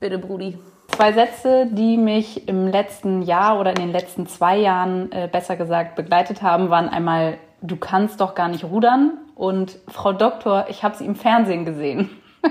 Bitte, Brudi. Zwei Sätze, die mich im letzten Jahr oder in den letzten zwei Jahren, äh, besser gesagt, begleitet haben, waren einmal, du kannst doch gar nicht rudern und Frau Doktor, ich habe sie im Fernsehen gesehen.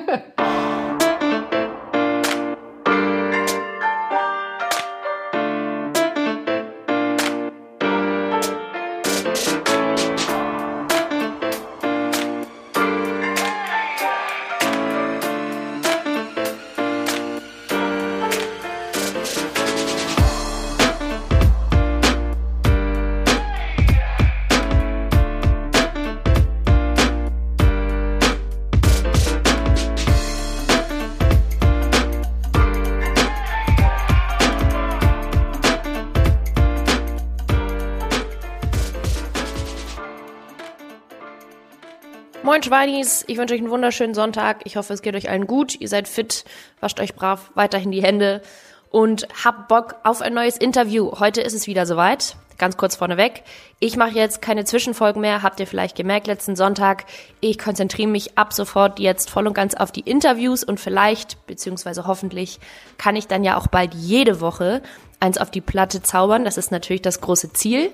Moin Schweinis, ich wünsche euch einen wunderschönen Sonntag. Ich hoffe, es geht euch allen gut. Ihr seid fit, wascht euch brav weiterhin die Hände und habt Bock auf ein neues Interview. Heute ist es wieder soweit. Ganz kurz vorneweg. Ich mache jetzt keine Zwischenfolgen mehr, habt ihr vielleicht gemerkt letzten Sonntag. Ich konzentriere mich ab sofort jetzt voll und ganz auf die Interviews und vielleicht, beziehungsweise hoffentlich, kann ich dann ja auch bald jede Woche eins auf die Platte zaubern. Das ist natürlich das große Ziel.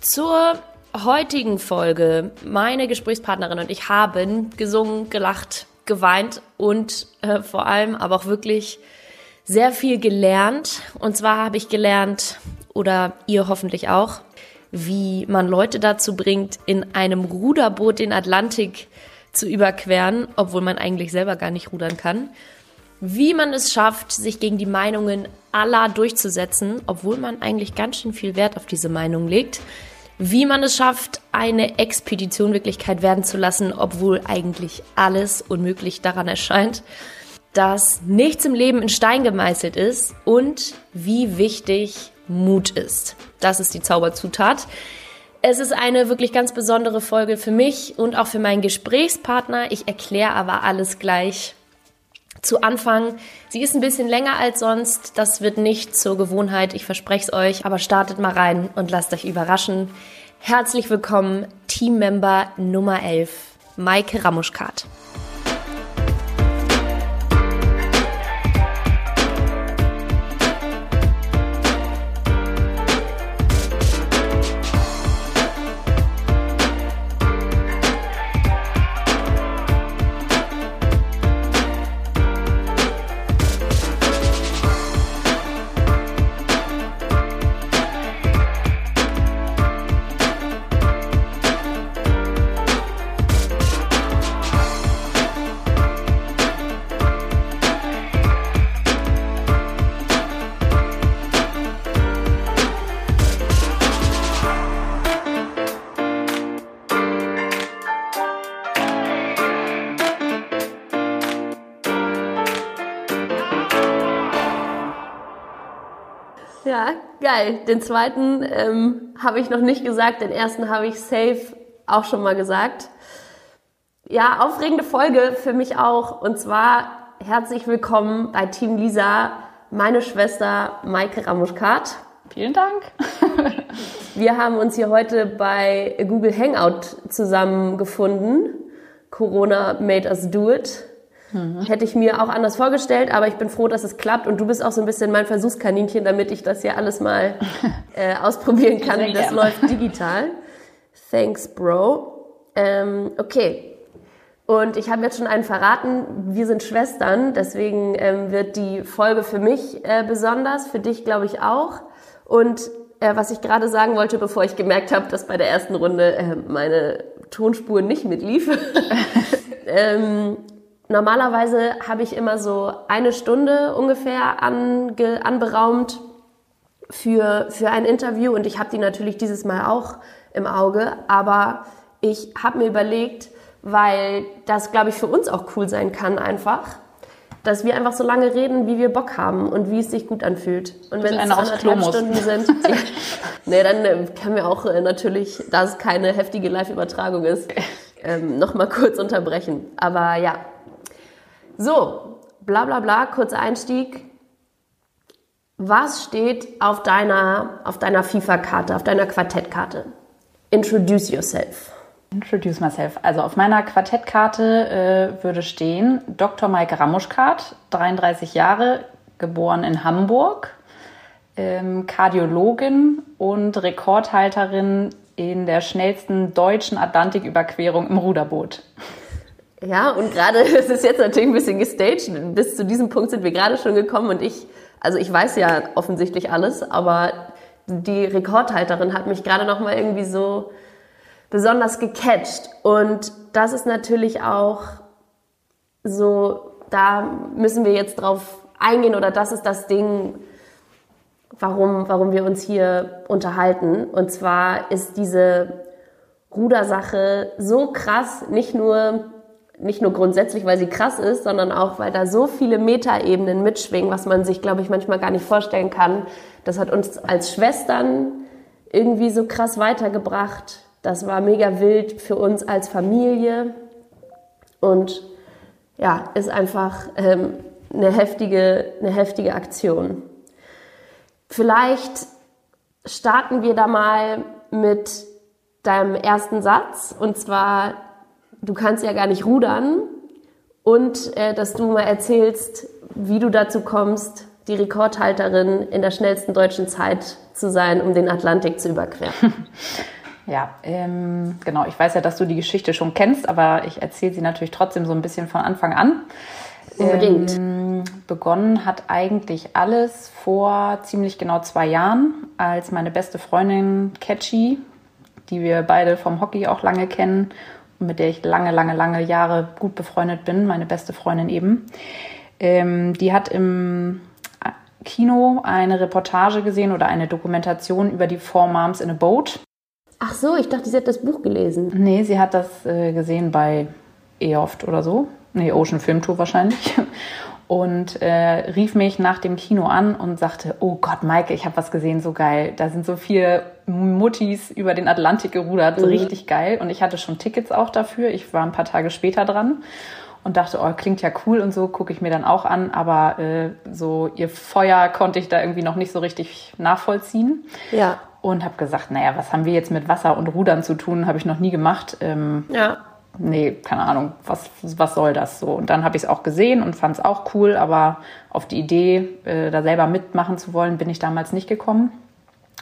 Zur heutigen Folge, meine Gesprächspartnerin und ich haben gesungen, gelacht, geweint und äh, vor allem aber auch wirklich sehr viel gelernt. Und zwar habe ich gelernt, oder ihr hoffentlich auch, wie man Leute dazu bringt, in einem Ruderboot den Atlantik zu überqueren, obwohl man eigentlich selber gar nicht rudern kann. Wie man es schafft, sich gegen die Meinungen aller durchzusetzen, obwohl man eigentlich ganz schön viel Wert auf diese Meinung legt wie man es schafft, eine Expedition Wirklichkeit werden zu lassen, obwohl eigentlich alles unmöglich daran erscheint, dass nichts im Leben in Stein gemeißelt ist und wie wichtig Mut ist. Das ist die Zauberzutat. Es ist eine wirklich ganz besondere Folge für mich und auch für meinen Gesprächspartner. Ich erkläre aber alles gleich zu Anfang. Sie ist ein bisschen länger als sonst. Das wird nicht zur Gewohnheit, ich verspreche es euch. Aber startet mal rein und lasst euch überraschen. Herzlich willkommen, Teammember Nummer 11, Maike Ramuschkat. Ja, geil. Den zweiten ähm, habe ich noch nicht gesagt, den ersten habe ich safe auch schon mal gesagt. Ja, aufregende Folge für mich auch. Und zwar herzlich willkommen bei Team Lisa, meine Schwester Maike Ramuschkat. Vielen Dank. Wir haben uns hier heute bei Google Hangout zusammengefunden. Corona made us do it. Mhm. Hätte ich mir auch anders vorgestellt, aber ich bin froh, dass es klappt und du bist auch so ein bisschen mein Versuchskaninchen, damit ich das hier alles mal äh, ausprobieren kann. Sehr das gerne. läuft digital. Thanks, Bro. Ähm, okay. Und ich habe jetzt schon einen verraten, wir sind Schwestern, deswegen ähm, wird die Folge für mich äh, besonders, für dich glaube ich auch. Und äh, was ich gerade sagen wollte, bevor ich gemerkt habe, dass bei der ersten Runde äh, meine Tonspur nicht mitlief. ähm, Normalerweise habe ich immer so eine Stunde ungefähr ange, anberaumt für, für ein Interview und ich habe die natürlich dieses Mal auch im Auge, aber ich habe mir überlegt, weil das, glaube ich, für uns auch cool sein kann einfach, dass wir einfach so lange reden, wie wir Bock haben und wie es sich gut anfühlt. Und wenn es anderthalb Stunden sind, ja, nee, dann äh, können wir auch äh, natürlich, da es keine heftige Live-Übertragung ist, ähm, noch mal kurz unterbrechen. Aber ja, so, bla bla bla, kurzer Einstieg. Was steht auf deiner, auf deiner FIFA-Karte, auf deiner Quartettkarte? Introduce yourself. Introduce myself. Also auf meiner Quartettkarte äh, würde stehen Dr. Maike Ramuschkart, 33 Jahre, geboren in Hamburg, ähm, Kardiologin und Rekordhalterin in der schnellsten deutschen Atlantiküberquerung im Ruderboot. Ja, und gerade, es ist jetzt natürlich ein bisschen gestaged. Bis zu diesem Punkt sind wir gerade schon gekommen und ich, also ich weiß ja offensichtlich alles, aber die Rekordhalterin hat mich gerade noch mal irgendwie so besonders gecatcht. Und das ist natürlich auch so, da müssen wir jetzt drauf eingehen oder das ist das Ding, warum, warum wir uns hier unterhalten. Und zwar ist diese Rudersache so krass, nicht nur, nicht nur grundsätzlich, weil sie krass ist, sondern auch, weil da so viele Metaebenen mitschwingen, was man sich, glaube ich, manchmal gar nicht vorstellen kann. Das hat uns als Schwestern irgendwie so krass weitergebracht. Das war mega wild für uns als Familie und ja, ist einfach ähm, eine, heftige, eine heftige Aktion. Vielleicht starten wir da mal mit deinem ersten Satz und zwar, du kannst ja gar nicht rudern und äh, dass du mal erzählst, wie du dazu kommst, die Rekordhalterin in der schnellsten deutschen Zeit zu sein, um den Atlantik zu überqueren. Ja, ähm, genau. Ich weiß ja, dass du die Geschichte schon kennst, aber ich erzähle sie natürlich trotzdem so ein bisschen von Anfang an. Unbedingt. Ähm, begonnen hat eigentlich alles vor ziemlich genau zwei Jahren, als meine beste Freundin Catchy, die wir beide vom Hockey auch lange kennen mit der ich lange, lange, lange Jahre gut befreundet bin, meine beste Freundin eben, ähm, die hat im Kino eine Reportage gesehen oder eine Dokumentation über die Four Moms in a Boat. Ach so, ich dachte, sie hat das Buch gelesen. Nee, sie hat das äh, gesehen bei EOFT oder so. Nee, Ocean Film Tour wahrscheinlich. Und äh, rief mich nach dem Kino an und sagte, oh Gott, Maike, ich habe was gesehen, so geil. Da sind so vier Muttis über den Atlantik gerudert, mhm. richtig geil. Und ich hatte schon Tickets auch dafür. Ich war ein paar Tage später dran und dachte, oh, klingt ja cool und so, gucke ich mir dann auch an. Aber äh, so ihr Feuer konnte ich da irgendwie noch nicht so richtig nachvollziehen. Ja und habe gesagt, naja, was haben wir jetzt mit Wasser und Rudern zu tun? Habe ich noch nie gemacht. Ähm, ja. Nee, keine Ahnung, was, was soll das so? Und dann habe ich es auch gesehen und fand es auch cool, aber auf die Idee, äh, da selber mitmachen zu wollen, bin ich damals nicht gekommen.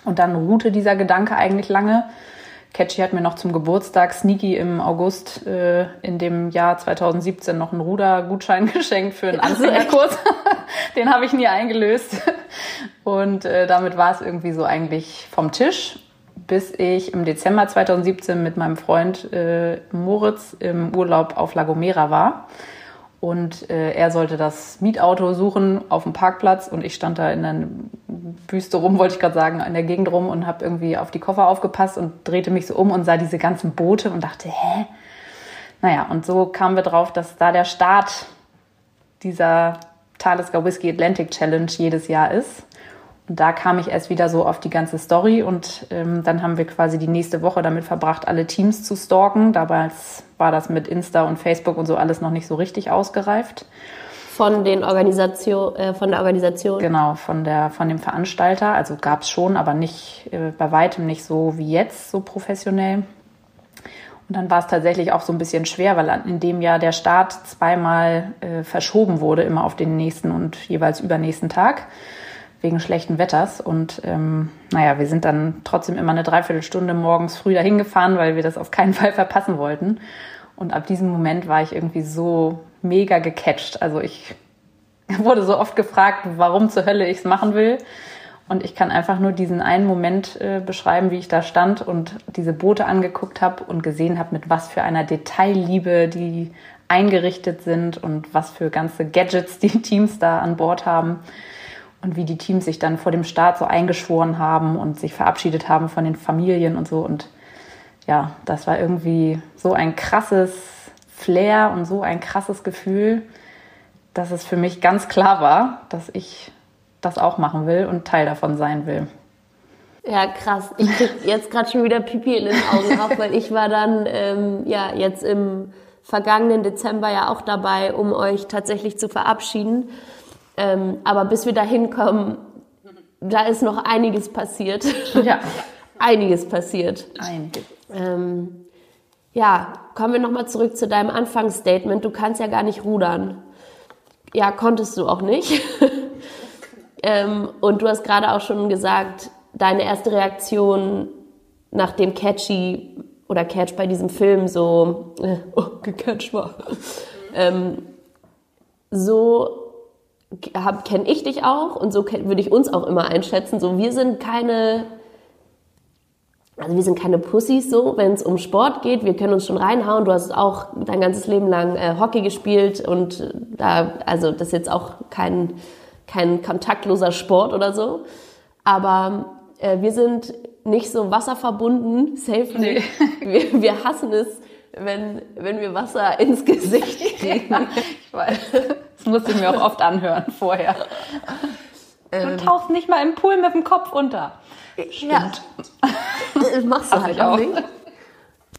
Und dann ruhte dieser Gedanke eigentlich lange. Catchy hat mir noch zum Geburtstag Sneaky im August äh, in dem Jahr 2017 noch einen Rudergutschein geschenkt für einen Anfängerkurs. Den habe ich nie eingelöst. Und äh, damit war es irgendwie so eigentlich vom Tisch, bis ich im Dezember 2017 mit meinem Freund äh, Moritz im Urlaub auf La Gomera war. Und äh, er sollte das Mietauto suchen auf dem Parkplatz und ich stand da in der Wüste rum, wollte ich gerade sagen, in der Gegend rum und habe irgendwie auf die Koffer aufgepasst und drehte mich so um und sah diese ganzen Boote und dachte, hä? Naja, und so kamen wir drauf, dass da der Start dieser Talisker Whiskey Atlantic Challenge jedes Jahr ist. Da kam ich erst wieder so auf die ganze Story und ähm, dann haben wir quasi die nächste Woche damit verbracht, alle Teams zu stalken. Dabei war das mit Insta und Facebook und so alles noch nicht so richtig ausgereift. Von den Organisation, äh, von der Organisation. Genau, von der, von dem Veranstalter. Also gab es schon, aber nicht äh, bei weitem nicht so wie jetzt, so professionell. Und dann war es tatsächlich auch so ein bisschen schwer, weil in dem Jahr der Start zweimal äh, verschoben wurde, immer auf den nächsten und jeweils übernächsten Tag wegen schlechten Wetters. Und ähm, naja, wir sind dann trotzdem immer eine Dreiviertelstunde morgens früh dahin gefahren, weil wir das auf keinen Fall verpassen wollten. Und ab diesem Moment war ich irgendwie so mega gecatcht. Also ich wurde so oft gefragt, warum zur Hölle ich es machen will. Und ich kann einfach nur diesen einen Moment äh, beschreiben, wie ich da stand und diese Boote angeguckt habe und gesehen habe, mit was für einer Detailliebe die eingerichtet sind und was für ganze Gadgets die Teams da an Bord haben und wie die Teams sich dann vor dem Start so eingeschworen haben und sich verabschiedet haben von den Familien und so. Und ja, das war irgendwie so ein krasses Flair und so ein krasses Gefühl, dass es für mich ganz klar war, dass ich das auch machen will und Teil davon sein will. Ja, krass. Ich krieg jetzt gerade schon wieder Pipi in den Augen auf, weil ich war dann ähm, ja jetzt im vergangenen Dezember ja auch dabei, um euch tatsächlich zu verabschieden. Ähm, aber bis wir da hinkommen, da ist noch einiges passiert. Ja. einiges passiert. Einiges. Ähm, Ja, kommen wir nochmal zurück zu deinem Anfangsstatement. Du kannst ja gar nicht rudern. Ja, konntest du auch nicht. ähm, und du hast gerade auch schon gesagt, deine erste Reaktion nach dem Catchy oder Catch bei diesem Film so, äh, oh, gecatcht war. ähm, so kenne ich dich auch und so würde ich uns auch immer einschätzen. So, wir sind keine, also wir sind keine Pussys so, wenn es um Sport geht. Wir können uns schon reinhauen. Du hast auch dein ganzes Leben lang äh, Hockey gespielt und da, also das ist jetzt auch kein, kein kontaktloser Sport oder so. Aber äh, wir sind nicht so wasserverbunden, safe nee. Wir, wir hassen es, wenn, wenn wir Wasser ins Gesicht kriegen. Ja, ich weiß. Das musste ich mir auch oft anhören vorher. Du ähm, tauchst nicht mal im Pool mit dem Kopf unter. Stimmt. Ja. Das machst du halt auch nicht.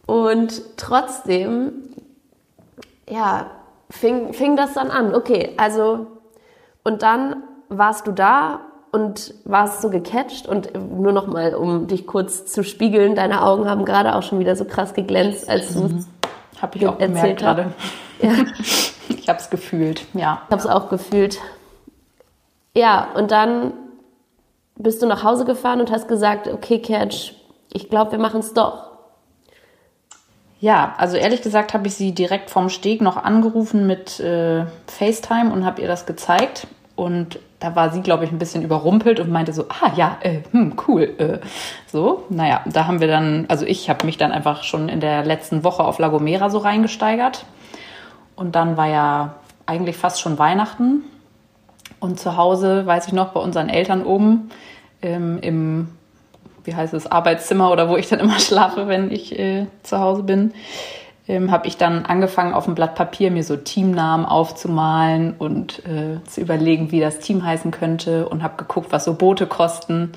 Und trotzdem, ja, fing, fing das dann an. Okay, also, und dann warst du da und warst so gecatcht und nur noch mal, um dich kurz zu spiegeln, deine Augen haben gerade auch schon wieder so krass geglänzt, als du mhm. Hab ich auch erzählt gerade. Ja. Ich habe es gefühlt, ja. Ich habe es auch gefühlt. Ja, und dann bist du nach Hause gefahren und hast gesagt, okay, Catch, ich glaube, wir machen es doch. Ja, also ehrlich gesagt habe ich sie direkt vom Steg noch angerufen mit äh, FaceTime und habe ihr das gezeigt. Und da war sie, glaube ich, ein bisschen überrumpelt und meinte so, ah ja, äh, hm, cool. Äh. So, naja, da haben wir dann, also ich habe mich dann einfach schon in der letzten Woche auf La Gomera so reingesteigert. Und dann war ja eigentlich fast schon Weihnachten. Und zu Hause, weiß ich noch, bei unseren Eltern oben ähm, im, wie heißt es, Arbeitszimmer oder wo ich dann immer schlafe, wenn ich äh, zu Hause bin, ähm, habe ich dann angefangen, auf dem Blatt Papier mir so Teamnamen aufzumalen und äh, zu überlegen, wie das Team heißen könnte und habe geguckt, was so Boote kosten.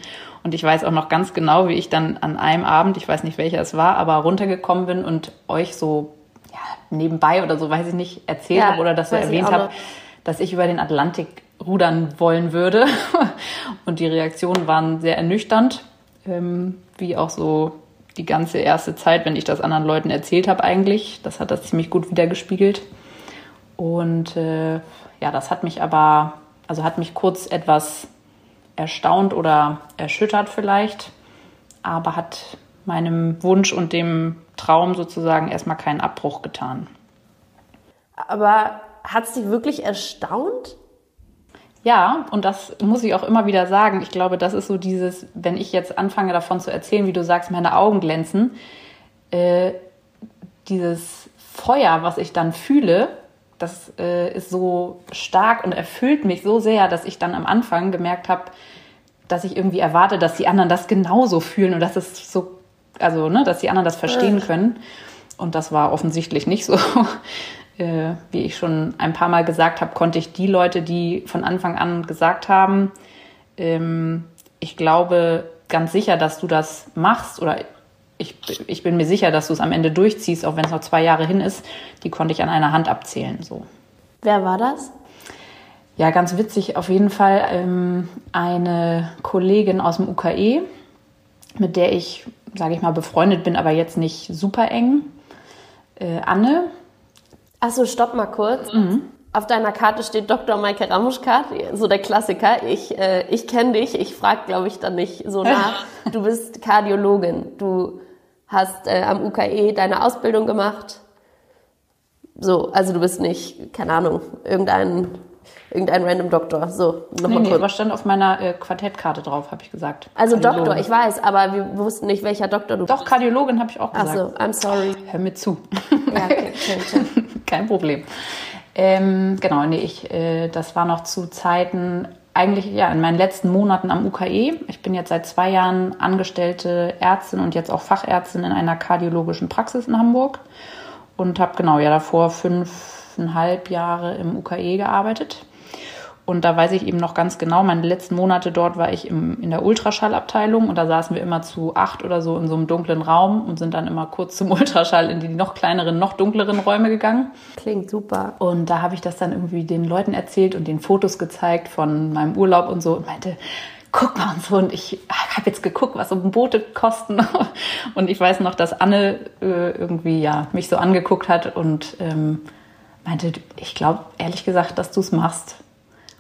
Und ich weiß auch noch ganz genau, wie ich dann an einem Abend, ich weiß nicht welcher es war, aber runtergekommen bin und euch so ja, nebenbei oder so, weiß ich nicht, erzählt ja, habe oder dass ihr erwähnt habt, dass ich über den Atlantik rudern wollen würde. und die Reaktionen waren sehr ernüchternd, ähm, wie auch so die ganze erste Zeit, wenn ich das anderen Leuten erzählt habe eigentlich. Das hat das ziemlich gut wiedergespiegelt. Und äh, ja, das hat mich aber, also hat mich kurz etwas erstaunt oder erschüttert vielleicht, aber hat meinem Wunsch und dem Traum sozusagen erstmal keinen Abbruch getan. Aber hat es dich wirklich erstaunt? Ja, und das muss ich auch immer wieder sagen. Ich glaube, das ist so dieses, wenn ich jetzt anfange davon zu erzählen, wie du sagst, meine Augen glänzen, äh, dieses Feuer, was ich dann fühle, das äh, ist so stark und erfüllt mich so sehr, dass ich dann am Anfang gemerkt habe, dass ich irgendwie erwarte, dass die anderen das genauso fühlen und dass es so, also, ne, dass die anderen das verstehen können. Und das war offensichtlich nicht so. Äh, wie ich schon ein paar Mal gesagt habe, konnte ich die Leute, die von Anfang an gesagt haben, ähm, ich glaube ganz sicher, dass du das machst oder ich, ich bin mir sicher, dass du es am Ende durchziehst, auch wenn es noch zwei Jahre hin ist, die konnte ich an einer Hand abzählen. So. Wer war das? Ja, ganz witzig. Auf jeden Fall ähm, eine Kollegin aus dem UKE, mit der ich, sage ich mal, befreundet bin, aber jetzt nicht super eng. Äh, Anne, Achso, stopp mal kurz. Mhm. Auf deiner Karte steht Dr. Maike Ramuschkat, so der Klassiker. Ich, äh, ich kenne dich, ich frage, glaube ich, dann nicht so nach. Du bist Kardiologin. Du hast äh, am UKE deine Ausbildung gemacht. So, also du bist nicht, keine Ahnung, irgendein, irgendein random Doktor. So, nochmal nee, kurz. Nee, was stand auf meiner äh, Quartettkarte drauf, habe ich gesagt. Also Doktor, ich weiß, aber wir wussten nicht, welcher Doktor du Doch, bist. Doch, Kardiologin habe ich auch gesagt. Achso, I'm sorry. Hör mir zu. Ja, okay, okay, okay. Kein Problem. Ähm, genau, nee, ich, äh, das war noch zu Zeiten, eigentlich ja in meinen letzten Monaten am UKE. Ich bin jetzt seit zwei Jahren angestellte Ärztin und jetzt auch Fachärztin in einer kardiologischen Praxis in Hamburg und habe genau ja davor fünfeinhalb Jahre im UKE gearbeitet. Und da weiß ich eben noch ganz genau, meine letzten Monate dort war ich im, in der Ultraschallabteilung und da saßen wir immer zu acht oder so in so einem dunklen Raum und sind dann immer kurz zum Ultraschall in die noch kleineren, noch dunkleren Räume gegangen. Klingt super. Und da habe ich das dann irgendwie den Leuten erzählt und den Fotos gezeigt von meinem Urlaub und so und meinte, guck mal und so. Und ich habe jetzt geguckt, was so Boote kosten. Und ich weiß noch, dass Anne äh, irgendwie ja mich so angeguckt hat und ähm, meinte, ich glaube ehrlich gesagt, dass du es machst.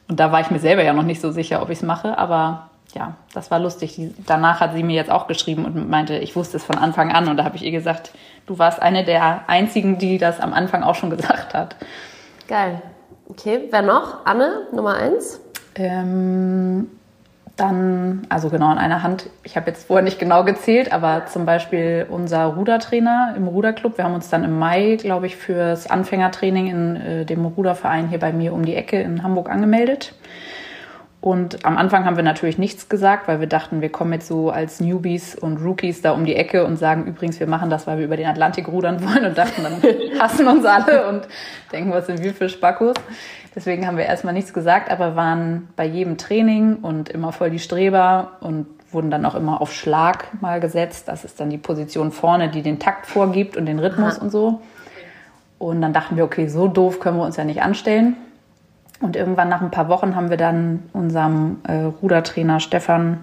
Und da war ich mir selber ja noch nicht so sicher, ob ich es mache, aber ja, das war lustig. Die, danach hat sie mir jetzt auch geschrieben und meinte, ich wusste es von Anfang an. Und da habe ich ihr gesagt, du warst eine der einzigen, die das am Anfang auch schon gesagt hat. Geil. Okay, wer noch? Anne, Nummer eins? Ähm, dann, also genau in einer Hand, ich habe jetzt vorher nicht genau gezählt, aber zum Beispiel unser Rudertrainer im Ruderclub. Wir haben uns dann im Mai, glaube ich, fürs Anfängertraining in äh, dem Ruderverein hier bei mir um die Ecke in Hamburg angemeldet. Und am Anfang haben wir natürlich nichts gesagt, weil wir dachten, wir kommen jetzt so als Newbies und Rookies da um die Ecke und sagen übrigens, wir machen das, weil wir über den Atlantik rudern wollen und dachten, dann hassen uns alle und denken, was sind wir für Spackos. Deswegen haben wir erstmal nichts gesagt, aber waren bei jedem Training und immer voll die Streber und wurden dann auch immer auf Schlag mal gesetzt. Das ist dann die Position vorne, die den Takt vorgibt und den Rhythmus Aha. und so. Und dann dachten wir, okay, so doof können wir uns ja nicht anstellen. Und irgendwann nach ein paar Wochen haben wir dann unserem äh, Rudertrainer Stefan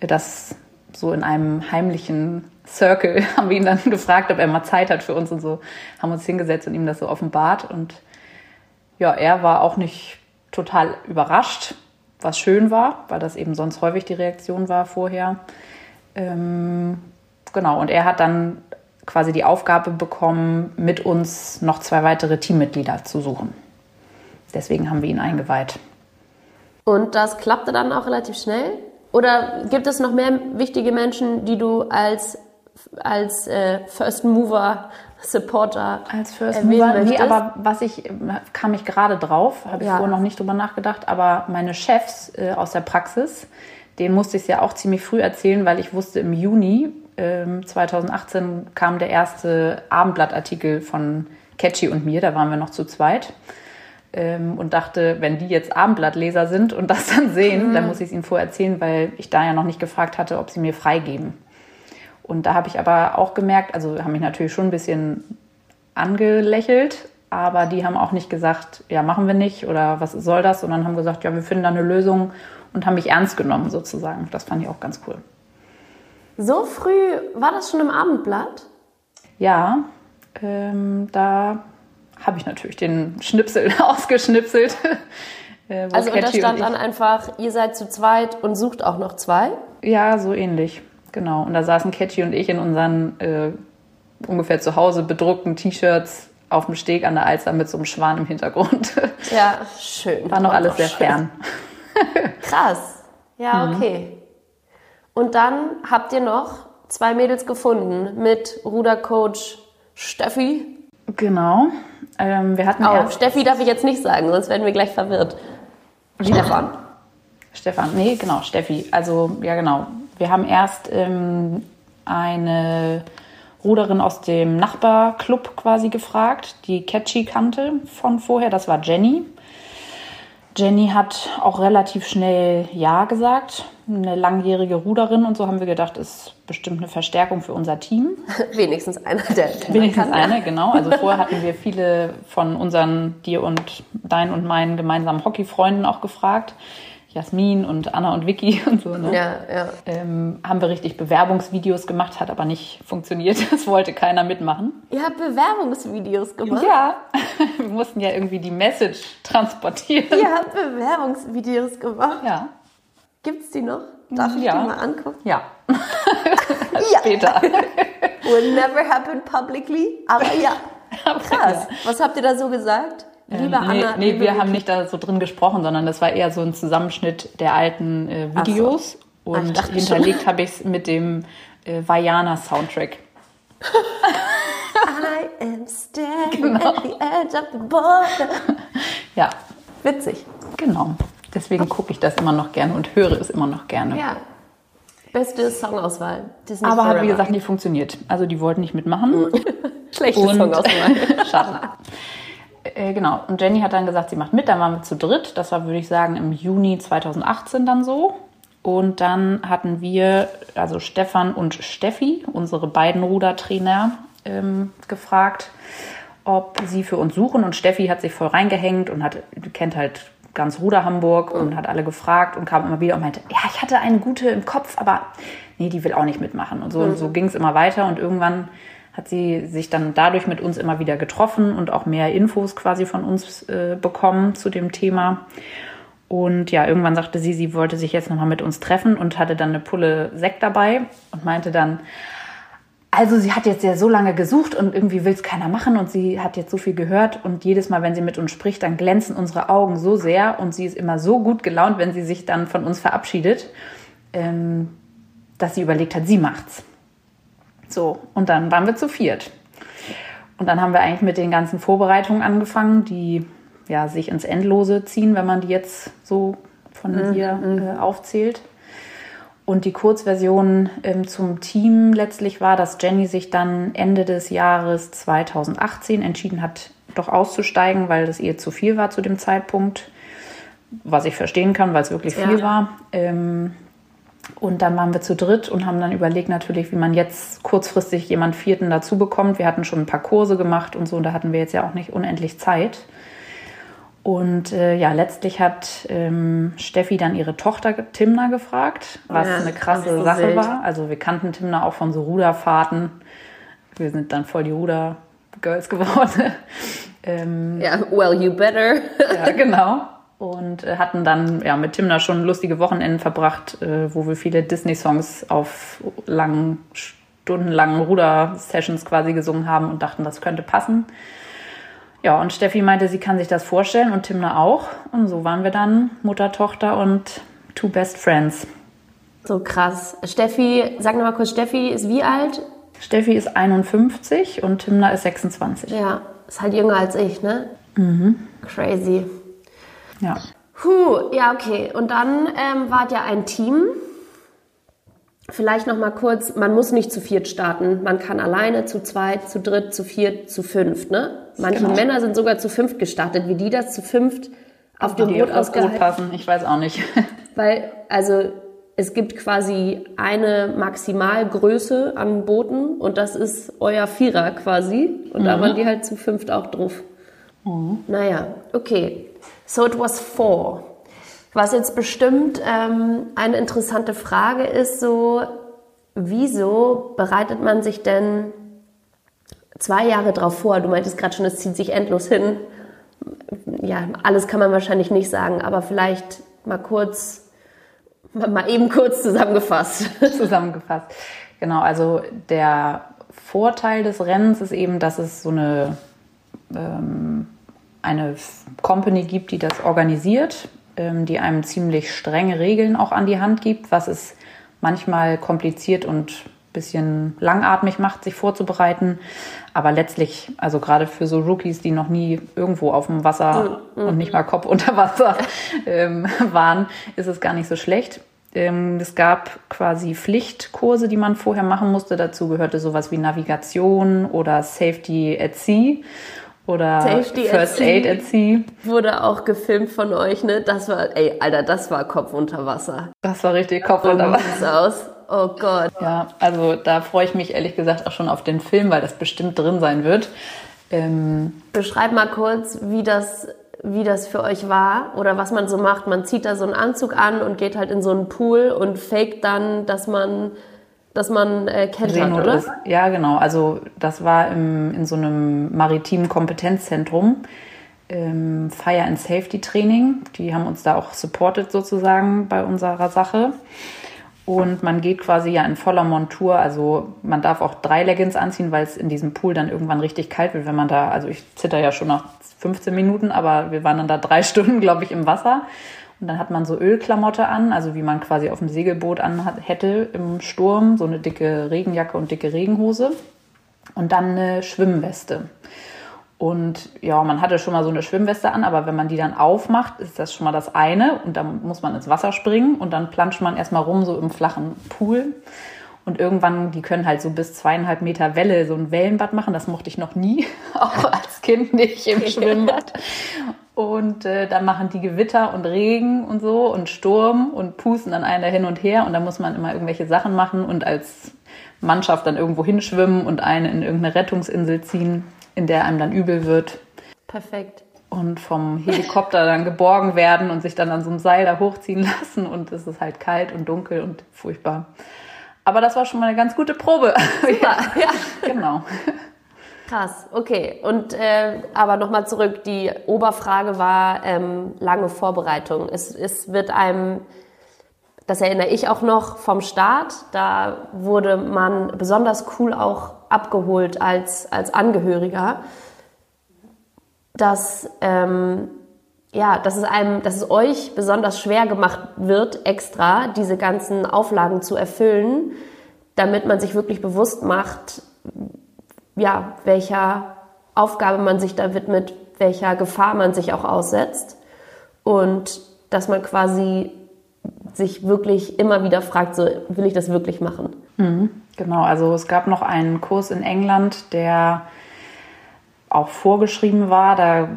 äh, das so in einem heimlichen Circle haben wir ihn dann gefragt, ob er mal Zeit hat für uns und so, haben uns hingesetzt und ihm das so offenbart und ja, er war auch nicht total überrascht, was schön war, weil das eben sonst häufig die Reaktion war vorher. Ähm, genau, und er hat dann quasi die Aufgabe bekommen, mit uns noch zwei weitere Teammitglieder zu suchen. Deswegen haben wir ihn eingeweiht. Und das klappte dann auch relativ schnell? Oder gibt es noch mehr wichtige Menschen, die du als, als äh, First Mover Supporter als First Mover. Nee, aber was ich kam ich gerade drauf, habe ich ja. vorher noch nicht drüber nachgedacht, aber meine Chefs äh, aus der Praxis, denen musste ich es ja auch ziemlich früh erzählen, weil ich wusste, im Juni äh, 2018 kam der erste Abendblattartikel von Catchy und mir, da waren wir noch zu zweit. Ähm, und dachte, wenn die jetzt Abendblattleser sind und das dann sehen, mhm. dann muss ich es ihnen vorher erzählen, weil ich da ja noch nicht gefragt hatte, ob sie mir freigeben. Und da habe ich aber auch gemerkt, also haben mich natürlich schon ein bisschen angelächelt, aber die haben auch nicht gesagt, ja, machen wir nicht oder was soll das, sondern haben gesagt, ja, wir finden da eine Lösung und haben mich ernst genommen sozusagen. Das fand ich auch ganz cool. So früh war das schon im Abendblatt? Ja, ähm, da habe ich natürlich den Schnipsel ausgeschnipselt. äh, also und da stand dann einfach, ihr seid zu zweit und sucht auch noch zwei? Ja, so ähnlich. Genau. Und da saßen Catchy und ich in unseren äh, ungefähr zu Hause bedruckten T-Shirts auf dem Steg an der Alster mit so einem Schwan im Hintergrund. Ja, schön. War noch alles sehr schön. fern. Krass. Ja, mhm. okay. Und dann habt ihr noch zwei Mädels gefunden mit Rudercoach Steffi. Genau. Ähm, wir hatten oh, Steffi darf ich jetzt nicht sagen, sonst werden wir gleich verwirrt. Stefan. Stefan, nee, genau, Steffi. Also, ja, genau wir haben erst ähm, eine Ruderin aus dem Nachbarclub quasi gefragt, die Catchy kannte von vorher. Das war Jenny. Jenny hat auch relativ schnell Ja gesagt. Eine langjährige Ruderin und so haben wir gedacht, ist bestimmt eine Verstärkung für unser Team. Wenigstens einer, der. Wenigstens kann, eine, ja. genau. Also vorher hatten wir viele von unseren, dir und deinen und meinen gemeinsamen Hockeyfreunden auch gefragt. Jasmin und Anna und Vicky und so. Ne? Ja, ja. Ähm, haben wir richtig Bewerbungsvideos gemacht, hat aber nicht funktioniert. Das wollte keiner mitmachen. Ihr habt Bewerbungsvideos gemacht? Ja, wir mussten ja irgendwie die Message transportieren. Ihr habt Bewerbungsvideos gemacht? Ja. Gibt's die noch? Darf ich ja. die mal angucken? Ja. ja. Später. Will never happen publicly, aber ja. Krass. Was habt ihr da so gesagt? Liebe ähm, Anna, nee, nee wir haben nicht da so drin gesprochen, sondern das war eher so ein Zusammenschnitt der alten äh, Videos. So. Ah, Und Ach, hinterlegt habe ich es mit dem äh, Vajana-Soundtrack. I am standing genau. at the edge of the border. Ja. Witzig. Genau. Deswegen gucke ich das immer noch gerne und höre es immer noch gerne. Ja. Beste Songauswahl. Disney Aber Forever. hat, wie gesagt, nicht funktioniert. Also die wollten nicht mitmachen. Schlechte und Songauswahl. Schade. Äh, genau. Und Jenny hat dann gesagt, sie macht mit. Dann waren wir zu dritt. Das war, würde ich sagen, im Juni 2018 dann so. Und dann hatten wir, also Stefan und Steffi, unsere beiden Rudertrainer, ähm, gefragt, ob sie für uns suchen. Und Steffi hat sich voll reingehängt und hat, kennt halt ganz Ruder Hamburg und hat alle gefragt und kam immer wieder und meinte, ja, ich hatte eine gute im Kopf, aber nee, die will auch nicht mitmachen. Und so, und so ging es immer weiter und irgendwann hat sie sich dann dadurch mit uns immer wieder getroffen und auch mehr Infos quasi von uns äh, bekommen zu dem Thema. Und ja, irgendwann sagte sie, sie wollte sich jetzt nochmal mit uns treffen und hatte dann eine Pulle Sekt dabei und meinte dann, also sie hat jetzt ja so lange gesucht und irgendwie will es keiner machen und sie hat jetzt so viel gehört und jedes Mal, wenn sie mit uns spricht, dann glänzen unsere Augen so sehr und sie ist immer so gut gelaunt, wenn sie sich dann von uns verabschiedet, ähm, dass sie überlegt hat, sie macht's. So, und dann waren wir zu viert. Und dann haben wir eigentlich mit den ganzen Vorbereitungen angefangen, die ja, sich ins Endlose ziehen, wenn man die jetzt so von mhm. hier äh, aufzählt. Und die Kurzversion ähm, zum Team letztlich war, dass Jenny sich dann Ende des Jahres 2018 entschieden hat, doch auszusteigen, weil das ihr zu viel war zu dem Zeitpunkt. Was ich verstehen kann, weil es wirklich viel ja. war. Ähm, und dann waren wir zu dritt und haben dann überlegt natürlich, wie man jetzt kurzfristig jemand Vierten dazu bekommt. Wir hatten schon ein paar Kurse gemacht und so, und da hatten wir jetzt ja auch nicht unendlich Zeit. Und äh, ja, letztlich hat ähm, Steffi dann ihre Tochter Timna gefragt, was ja, eine krasse so Sache wild. war. Also wir kannten Timna auch von so Ruderfahrten. Wir sind dann voll die Ruder-Girls geworden. ähm, ja, well, you better. ja, genau und äh, hatten dann ja, mit Timna schon lustige Wochenenden verbracht, äh, wo wir viele Disney-Songs auf langen, stundenlangen Ruder-Sessions quasi gesungen haben und dachten, das könnte passen. Ja, und Steffi meinte, sie kann sich das vorstellen und Timna auch. Und so waren wir dann Mutter, Tochter und two best friends. So krass. Steffi, sag nochmal kurz, Steffi ist wie alt? Steffi ist 51 und Timna ist 26. Ja, ist halt jünger als ich, ne? Mhm. Crazy. Ja. Puh, ja, okay. Und dann ähm, wart ja ein Team. Vielleicht noch mal kurz, man muss nicht zu viert starten. Man kann alleine, zu zweit, zu dritt, zu viert, zu fünft, ne? Manche genau. Männer sind sogar zu fünft gestartet, wie die das zu fünft auf dem Boot ausgehalten passen. Ich weiß auch nicht. Weil, also, es gibt quasi eine Maximalgröße an Booten und das ist euer Vierer quasi. Und mhm. da waren die halt zu fünft auch drauf. Mhm. Naja, okay. So it was four. Was jetzt bestimmt ähm, eine interessante Frage ist, so, wieso bereitet man sich denn zwei Jahre drauf vor? Du meintest gerade schon, es zieht sich endlos hin. Ja, alles kann man wahrscheinlich nicht sagen, aber vielleicht mal kurz, mal eben kurz zusammengefasst. zusammengefasst. Genau, also der Vorteil des Rennens ist eben, dass es so eine ähm, eine Company gibt, die das organisiert, ähm, die einem ziemlich strenge Regeln auch an die Hand gibt, was es manchmal kompliziert und ein bisschen langatmig macht, sich vorzubereiten. Aber letztlich, also gerade für so Rookies, die noch nie irgendwo auf dem Wasser mm, mm, und nicht mal Kopf unter Wasser ähm, waren, ist es gar nicht so schlecht. Ähm, es gab quasi Pflichtkurse, die man vorher machen musste. Dazu gehörte sowas wie Navigation oder Safety at Sea oder Safety First Aid at Sea. Wurde auch gefilmt von euch, ne? Das war, ey, Alter, das war Kopf unter Wasser. Das war richtig Kopf unter Wasser. aus. Oh Gott. Ja, also da freue ich mich ehrlich gesagt auch schon auf den Film, weil das bestimmt drin sein wird. Ähm Beschreib mal kurz, wie das, wie das für euch war oder was man so macht. Man zieht da so einen Anzug an und geht halt in so einen Pool und faked dann, dass man dass man äh, kennt hat, oder? Ist. Ja, genau. Also das war im, in so einem maritimen Kompetenzzentrum. Ähm, Fire and Safety Training. Die haben uns da auch supported sozusagen bei unserer Sache. Und man geht quasi ja in voller Montur. Also man darf auch drei Leggings anziehen, weil es in diesem Pool dann irgendwann richtig kalt wird, wenn man da, also ich zitter ja schon nach 15 Minuten, aber wir waren dann da drei Stunden, glaube ich, im Wasser. Und dann hat man so Ölklamotte an, also wie man quasi auf dem Segelboot an hätte im Sturm, so eine dicke Regenjacke und dicke Regenhose. Und dann eine Schwimmweste. Und ja, man hatte schon mal so eine Schwimmweste an, aber wenn man die dann aufmacht, ist das schon mal das eine. Und dann muss man ins Wasser springen und dann planscht man erstmal rum, so im flachen Pool. Und irgendwann, die können halt so bis zweieinhalb Meter Welle so ein Wellenbad machen. Das mochte ich noch nie, auch als Kind nicht im Schwimmbad. Und äh, dann machen die Gewitter und Regen und so und Sturm und pusten dann einer hin und her. Und da muss man immer irgendwelche Sachen machen und als Mannschaft dann irgendwo hinschwimmen und eine in irgendeine Rettungsinsel ziehen, in der einem dann übel wird. Perfekt. und vom Helikopter dann geborgen werden und sich dann an so einem Seil da hochziehen lassen und es ist halt kalt und dunkel und furchtbar. Aber das war schon mal eine ganz gute Probe. ja, ja, genau. Krass, okay. Und äh, aber nochmal zurück, die Oberfrage war ähm, lange Vorbereitung. Es, es wird einem, das erinnere ich auch noch vom Start, da wurde man besonders cool auch abgeholt als, als Angehöriger, dass, ähm, ja, dass es einem, dass es euch besonders schwer gemacht wird, extra diese ganzen Auflagen zu erfüllen, damit man sich wirklich bewusst macht, ja, welcher Aufgabe man sich da widmet, welcher Gefahr man sich auch aussetzt und dass man quasi sich wirklich immer wieder fragt, so will ich das wirklich machen? Mhm, genau, also es gab noch einen Kurs in England, der auch vorgeschrieben war. Da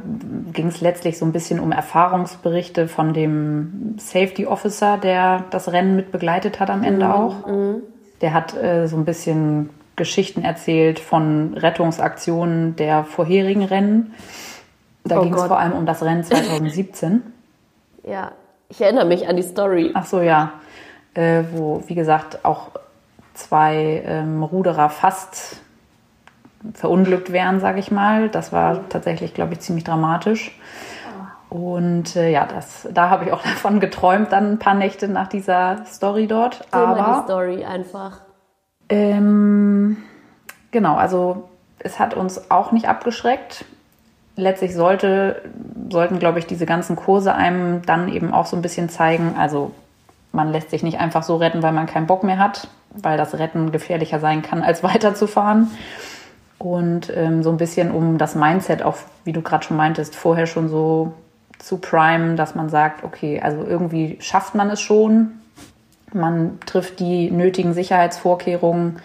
ging es letztlich so ein bisschen um Erfahrungsberichte von dem Safety Officer, der das Rennen mit begleitet hat am Ende mhm. auch. Mhm. Der hat äh, so ein bisschen Geschichten erzählt von Rettungsaktionen der vorherigen Rennen. Da oh ging es vor allem um das Rennen 2017. ja, ich erinnere mich an die Story. Ach so, ja. Äh, wo, wie gesagt, auch zwei ähm, Ruderer fast verunglückt wären, sage ich mal. Das war tatsächlich, glaube ich, ziemlich dramatisch. Und äh, ja, das, da habe ich auch davon geträumt, dann ein paar Nächte nach dieser Story dort. Aber die Story einfach. Ähm, genau, also es hat uns auch nicht abgeschreckt. Letztlich sollte, sollten, glaube ich, diese ganzen Kurse einem dann eben auch so ein bisschen zeigen, also man lässt sich nicht einfach so retten, weil man keinen Bock mehr hat, weil das Retten gefährlicher sein kann, als weiterzufahren. Und ähm, so ein bisschen um das Mindset auch, wie du gerade schon meintest, vorher schon so zu primen, dass man sagt, okay, also irgendwie schafft man es schon, man trifft die nötigen Sicherheitsvorkehrungen,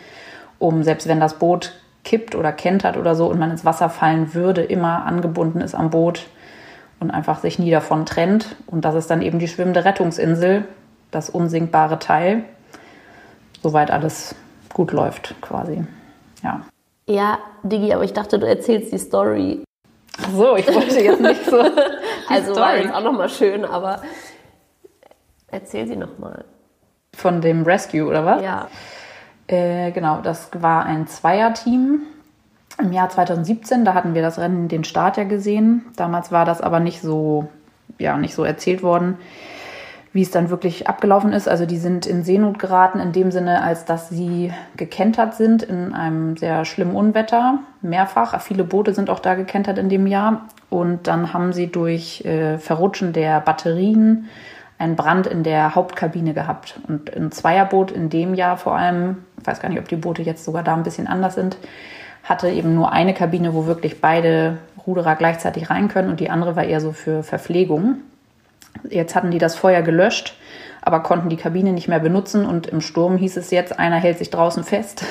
um selbst wenn das Boot kippt oder kentert oder so und man ins Wasser fallen würde, immer angebunden ist am Boot und einfach sich nie davon trennt. Und das ist dann eben die schwimmende Rettungsinsel, das unsinkbare Teil, soweit alles gut läuft quasi. Ja. Ja, Digi, aber ich dachte, du erzählst die Story. Ach so, ich wollte jetzt nicht so. also Story. war jetzt auch nochmal schön, aber erzähl sie nochmal. Von dem Rescue, oder was? Ja. Äh, genau, das war ein Zweierteam im Jahr 2017. Da hatten wir das Rennen, den Start ja gesehen. Damals war das aber nicht so, ja, nicht so erzählt worden, wie es dann wirklich abgelaufen ist. Also die sind in Seenot geraten in dem Sinne, als dass sie gekentert sind in einem sehr schlimmen Unwetter, mehrfach. Viele Boote sind auch da gekentert in dem Jahr. Und dann haben sie durch äh, Verrutschen der Batterien einen Brand in der Hauptkabine gehabt. Und ein Zweierboot in dem Jahr vor allem, ich weiß gar nicht, ob die Boote jetzt sogar da ein bisschen anders sind, hatte eben nur eine Kabine, wo wirklich beide Ruderer gleichzeitig rein können und die andere war eher so für Verpflegung. Jetzt hatten die das Feuer gelöscht, aber konnten die Kabine nicht mehr benutzen und im Sturm hieß es jetzt, einer hält sich draußen fest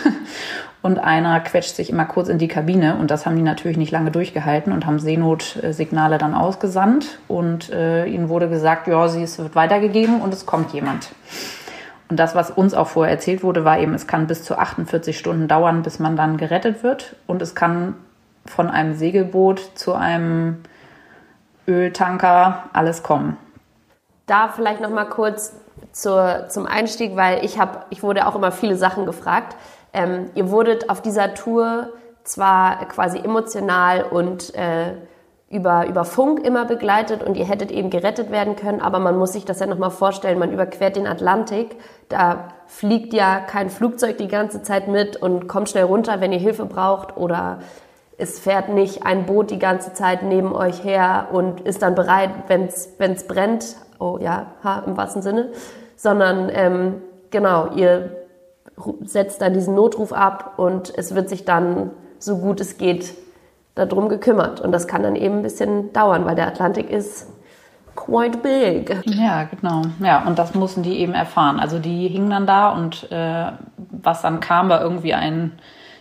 und einer quetscht sich immer kurz in die Kabine und das haben die natürlich nicht lange durchgehalten und haben Seenotsignale dann ausgesandt und äh, ihnen wurde gesagt, ja, sie es wird weitergegeben und es kommt jemand. Und das, was uns auch vorher erzählt wurde, war eben, es kann bis zu 48 Stunden dauern, bis man dann gerettet wird und es kann von einem Segelboot zu einem Öltanker alles kommen. Da vielleicht noch mal kurz zur, zum Einstieg, weil ich habe, ich wurde auch immer viele Sachen gefragt. Ähm, ihr wurdet auf dieser Tour zwar quasi emotional und äh, über, über Funk immer begleitet und ihr hättet eben gerettet werden können, aber man muss sich das ja nochmal vorstellen, man überquert den Atlantik, da fliegt ja kein Flugzeug die ganze Zeit mit und kommt schnell runter, wenn ihr Hilfe braucht oder es fährt nicht ein Boot die ganze Zeit neben euch her und ist dann bereit, wenn es brennt, oh ja, im wahrsten Sinne, sondern ähm, genau, ihr setzt dann diesen Notruf ab und es wird sich dann, so gut es geht, darum gekümmert. Und das kann dann eben ein bisschen dauern, weil der Atlantik ist quite big. Ja, genau. Ja, und das mussten die eben erfahren. Also die hingen dann da und äh, was dann kam, war irgendwie ein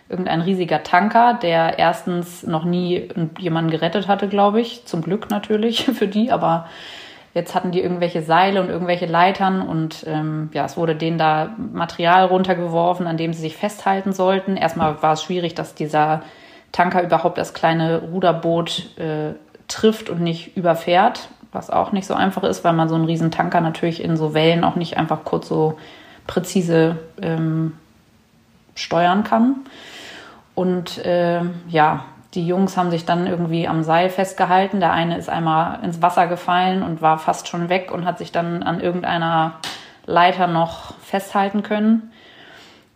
irgendein riesiger Tanker, der erstens noch nie jemanden gerettet hatte, glaube ich. Zum Glück natürlich für die, aber Jetzt hatten die irgendwelche Seile und irgendwelche Leitern und ähm, ja, es wurde denen da Material runtergeworfen, an dem sie sich festhalten sollten. Erstmal war es schwierig, dass dieser Tanker überhaupt das kleine Ruderboot äh, trifft und nicht überfährt, was auch nicht so einfach ist, weil man so einen riesen Tanker natürlich in so Wellen auch nicht einfach kurz so präzise ähm, steuern kann. Und äh, ja, die Jungs haben sich dann irgendwie am Seil festgehalten. Der eine ist einmal ins Wasser gefallen und war fast schon weg und hat sich dann an irgendeiner Leiter noch festhalten können.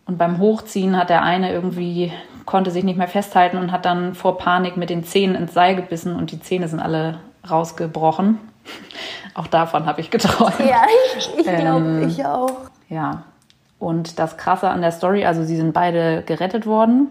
Und beim Hochziehen hat der eine irgendwie, konnte sich nicht mehr festhalten und hat dann vor Panik mit den Zähnen ins Seil gebissen und die Zähne sind alle rausgebrochen. Auch davon habe ich geträumt. Ja, ich, ich glaube, ähm, ich auch. Ja. Und das Krasse an der Story, also sie sind beide gerettet worden.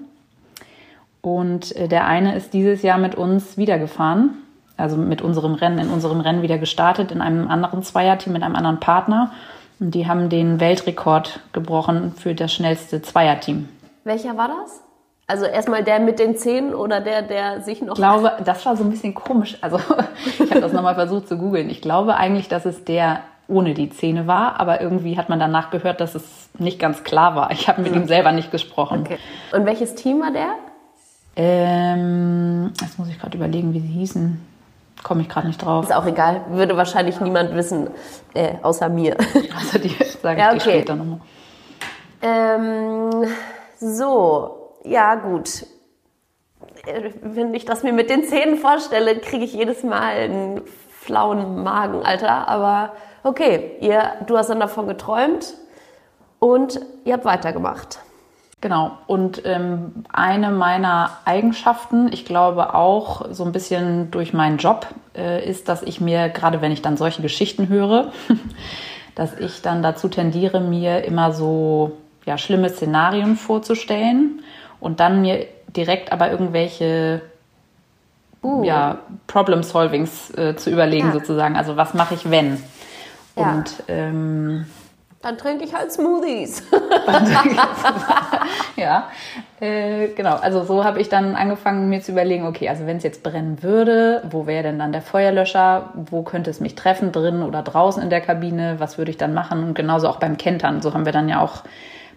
Und äh, der eine ist dieses Jahr mit uns wieder gefahren, also mit unserem Rennen, in unserem Rennen wieder gestartet, in einem anderen Zweierteam mit einem anderen Partner. Und die haben den Weltrekord gebrochen für das schnellste Zweierteam. Welcher war das? Also erstmal der mit den Zähnen oder der, der sich noch. Ich glaube, das war so ein bisschen komisch. Also ich habe das nochmal versucht zu googeln. Ich glaube eigentlich, dass es der ohne die Zähne war, aber irgendwie hat man danach gehört, dass es nicht ganz klar war. Ich habe mit mhm. ihm selber nicht gesprochen. Okay. Und welches Team war der? Ähm, jetzt muss ich gerade überlegen, wie sie hießen. Komme ich gerade nicht drauf. Ist auch egal. Würde wahrscheinlich niemand wissen, äh, außer mir. Also die sage ich ja, okay. dir später nochmal. Ähm, so, ja gut. Äh, wenn ich das mir mit den Zähnen vorstelle, kriege ich jedes Mal einen flauen Magen, Alter. Aber okay, ihr, du hast dann davon geträumt und ihr habt weitergemacht. Genau. Und ähm, eine meiner Eigenschaften, ich glaube auch so ein bisschen durch meinen Job, äh, ist, dass ich mir, gerade wenn ich dann solche Geschichten höre, dass ich dann dazu tendiere, mir immer so ja, schlimme Szenarien vorzustellen und dann mir direkt aber irgendwelche uh. ja, Problem-Solvings äh, zu überlegen, ja. sozusagen. Also was mache ich, wenn? Ja. Und ähm, dann trinke ich halt Smoothies. ja, äh, genau. Also so habe ich dann angefangen, mir zu überlegen, okay, also wenn es jetzt brennen würde, wo wäre denn dann der Feuerlöscher? Wo könnte es mich treffen, drin oder draußen in der Kabine? Was würde ich dann machen? Und genauso auch beim Kentern. So haben wir dann ja auch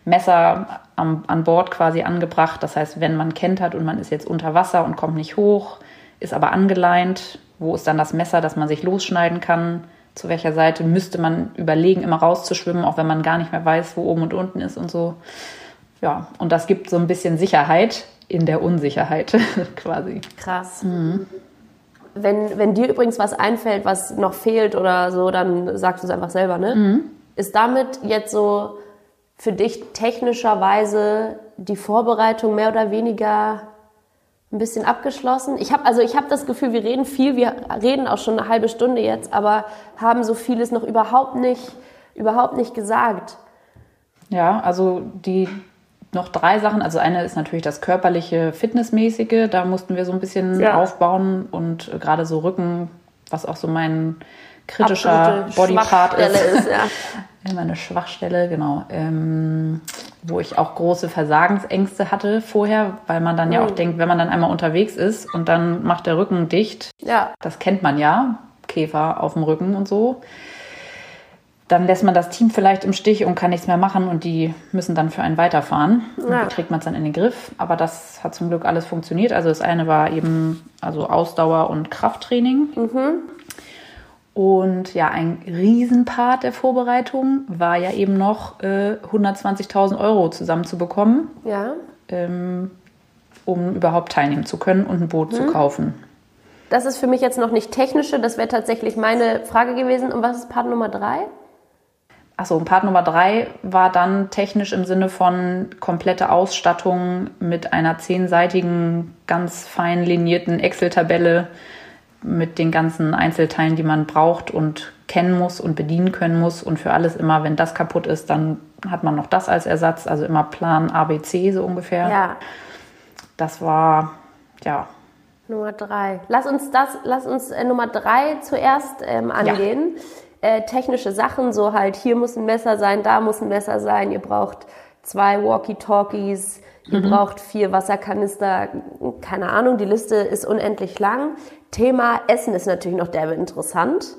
Messer am, an Bord quasi angebracht. Das heißt, wenn man kentert und man ist jetzt unter Wasser und kommt nicht hoch, ist aber angeleint, wo ist dann das Messer, dass man sich losschneiden kann? Zu welcher Seite müsste man überlegen, immer rauszuschwimmen, auch wenn man gar nicht mehr weiß, wo oben und unten ist und so. Ja, und das gibt so ein bisschen Sicherheit in der Unsicherheit quasi. Krass. Mhm. Wenn, wenn dir übrigens was einfällt, was noch fehlt oder so, dann sagst du es einfach selber, ne? Mhm. Ist damit jetzt so für dich technischerweise die Vorbereitung mehr oder weniger ein bisschen abgeschlossen. Ich habe also ich habe das Gefühl, wir reden viel, wir reden auch schon eine halbe Stunde jetzt, aber haben so vieles noch überhaupt nicht überhaupt nicht gesagt. Ja, also die noch drei Sachen. Also eine ist natürlich das körperliche, fitnessmäßige. Da mussten wir so ein bisschen ja. aufbauen und gerade so Rücken, was auch so mein kritischer Bodypart ist. ist ja. Meine Schwachstelle, genau. Ähm, wo ich auch große Versagensängste hatte vorher, weil man dann ja auch mhm. denkt, wenn man dann einmal unterwegs ist und dann macht der Rücken dicht, ja. das kennt man ja, Käfer auf dem Rücken und so, dann lässt man das Team vielleicht im Stich und kann nichts mehr machen und die müssen dann für einen weiterfahren. Ja. Und wie kriegt man es dann in den Griff? Aber das hat zum Glück alles funktioniert. Also das eine war eben also Ausdauer und Krafttraining. Mhm. Und ja, ein Riesenpart der Vorbereitung war ja eben noch äh, 120.000 Euro zusammenzubekommen, ja. ähm, um überhaupt teilnehmen zu können und ein Boot hm. zu mhm. kaufen. Das ist für mich jetzt noch nicht technische, das wäre tatsächlich meine Frage gewesen. Und was ist Part Nummer drei? Achso, Part Nummer drei war dann technisch im Sinne von komplette Ausstattung mit einer zehnseitigen, ganz fein linierten Excel-Tabelle mit den ganzen Einzelteilen, die man braucht und kennen muss und bedienen können muss. Und für alles immer, wenn das kaputt ist, dann hat man noch das als Ersatz. Also immer Plan ABC so ungefähr. Ja. Das war, ja. Nummer drei. Lass uns das, lass uns äh, Nummer drei zuerst ähm, angehen. Ja. Äh, technische Sachen, so halt, hier muss ein Messer sein, da muss ein Messer sein. Ihr braucht zwei Walkie-Talkies, ihr mhm. braucht vier Wasserkanister, keine Ahnung, die Liste ist unendlich lang. Thema Essen ist natürlich noch derbe interessant.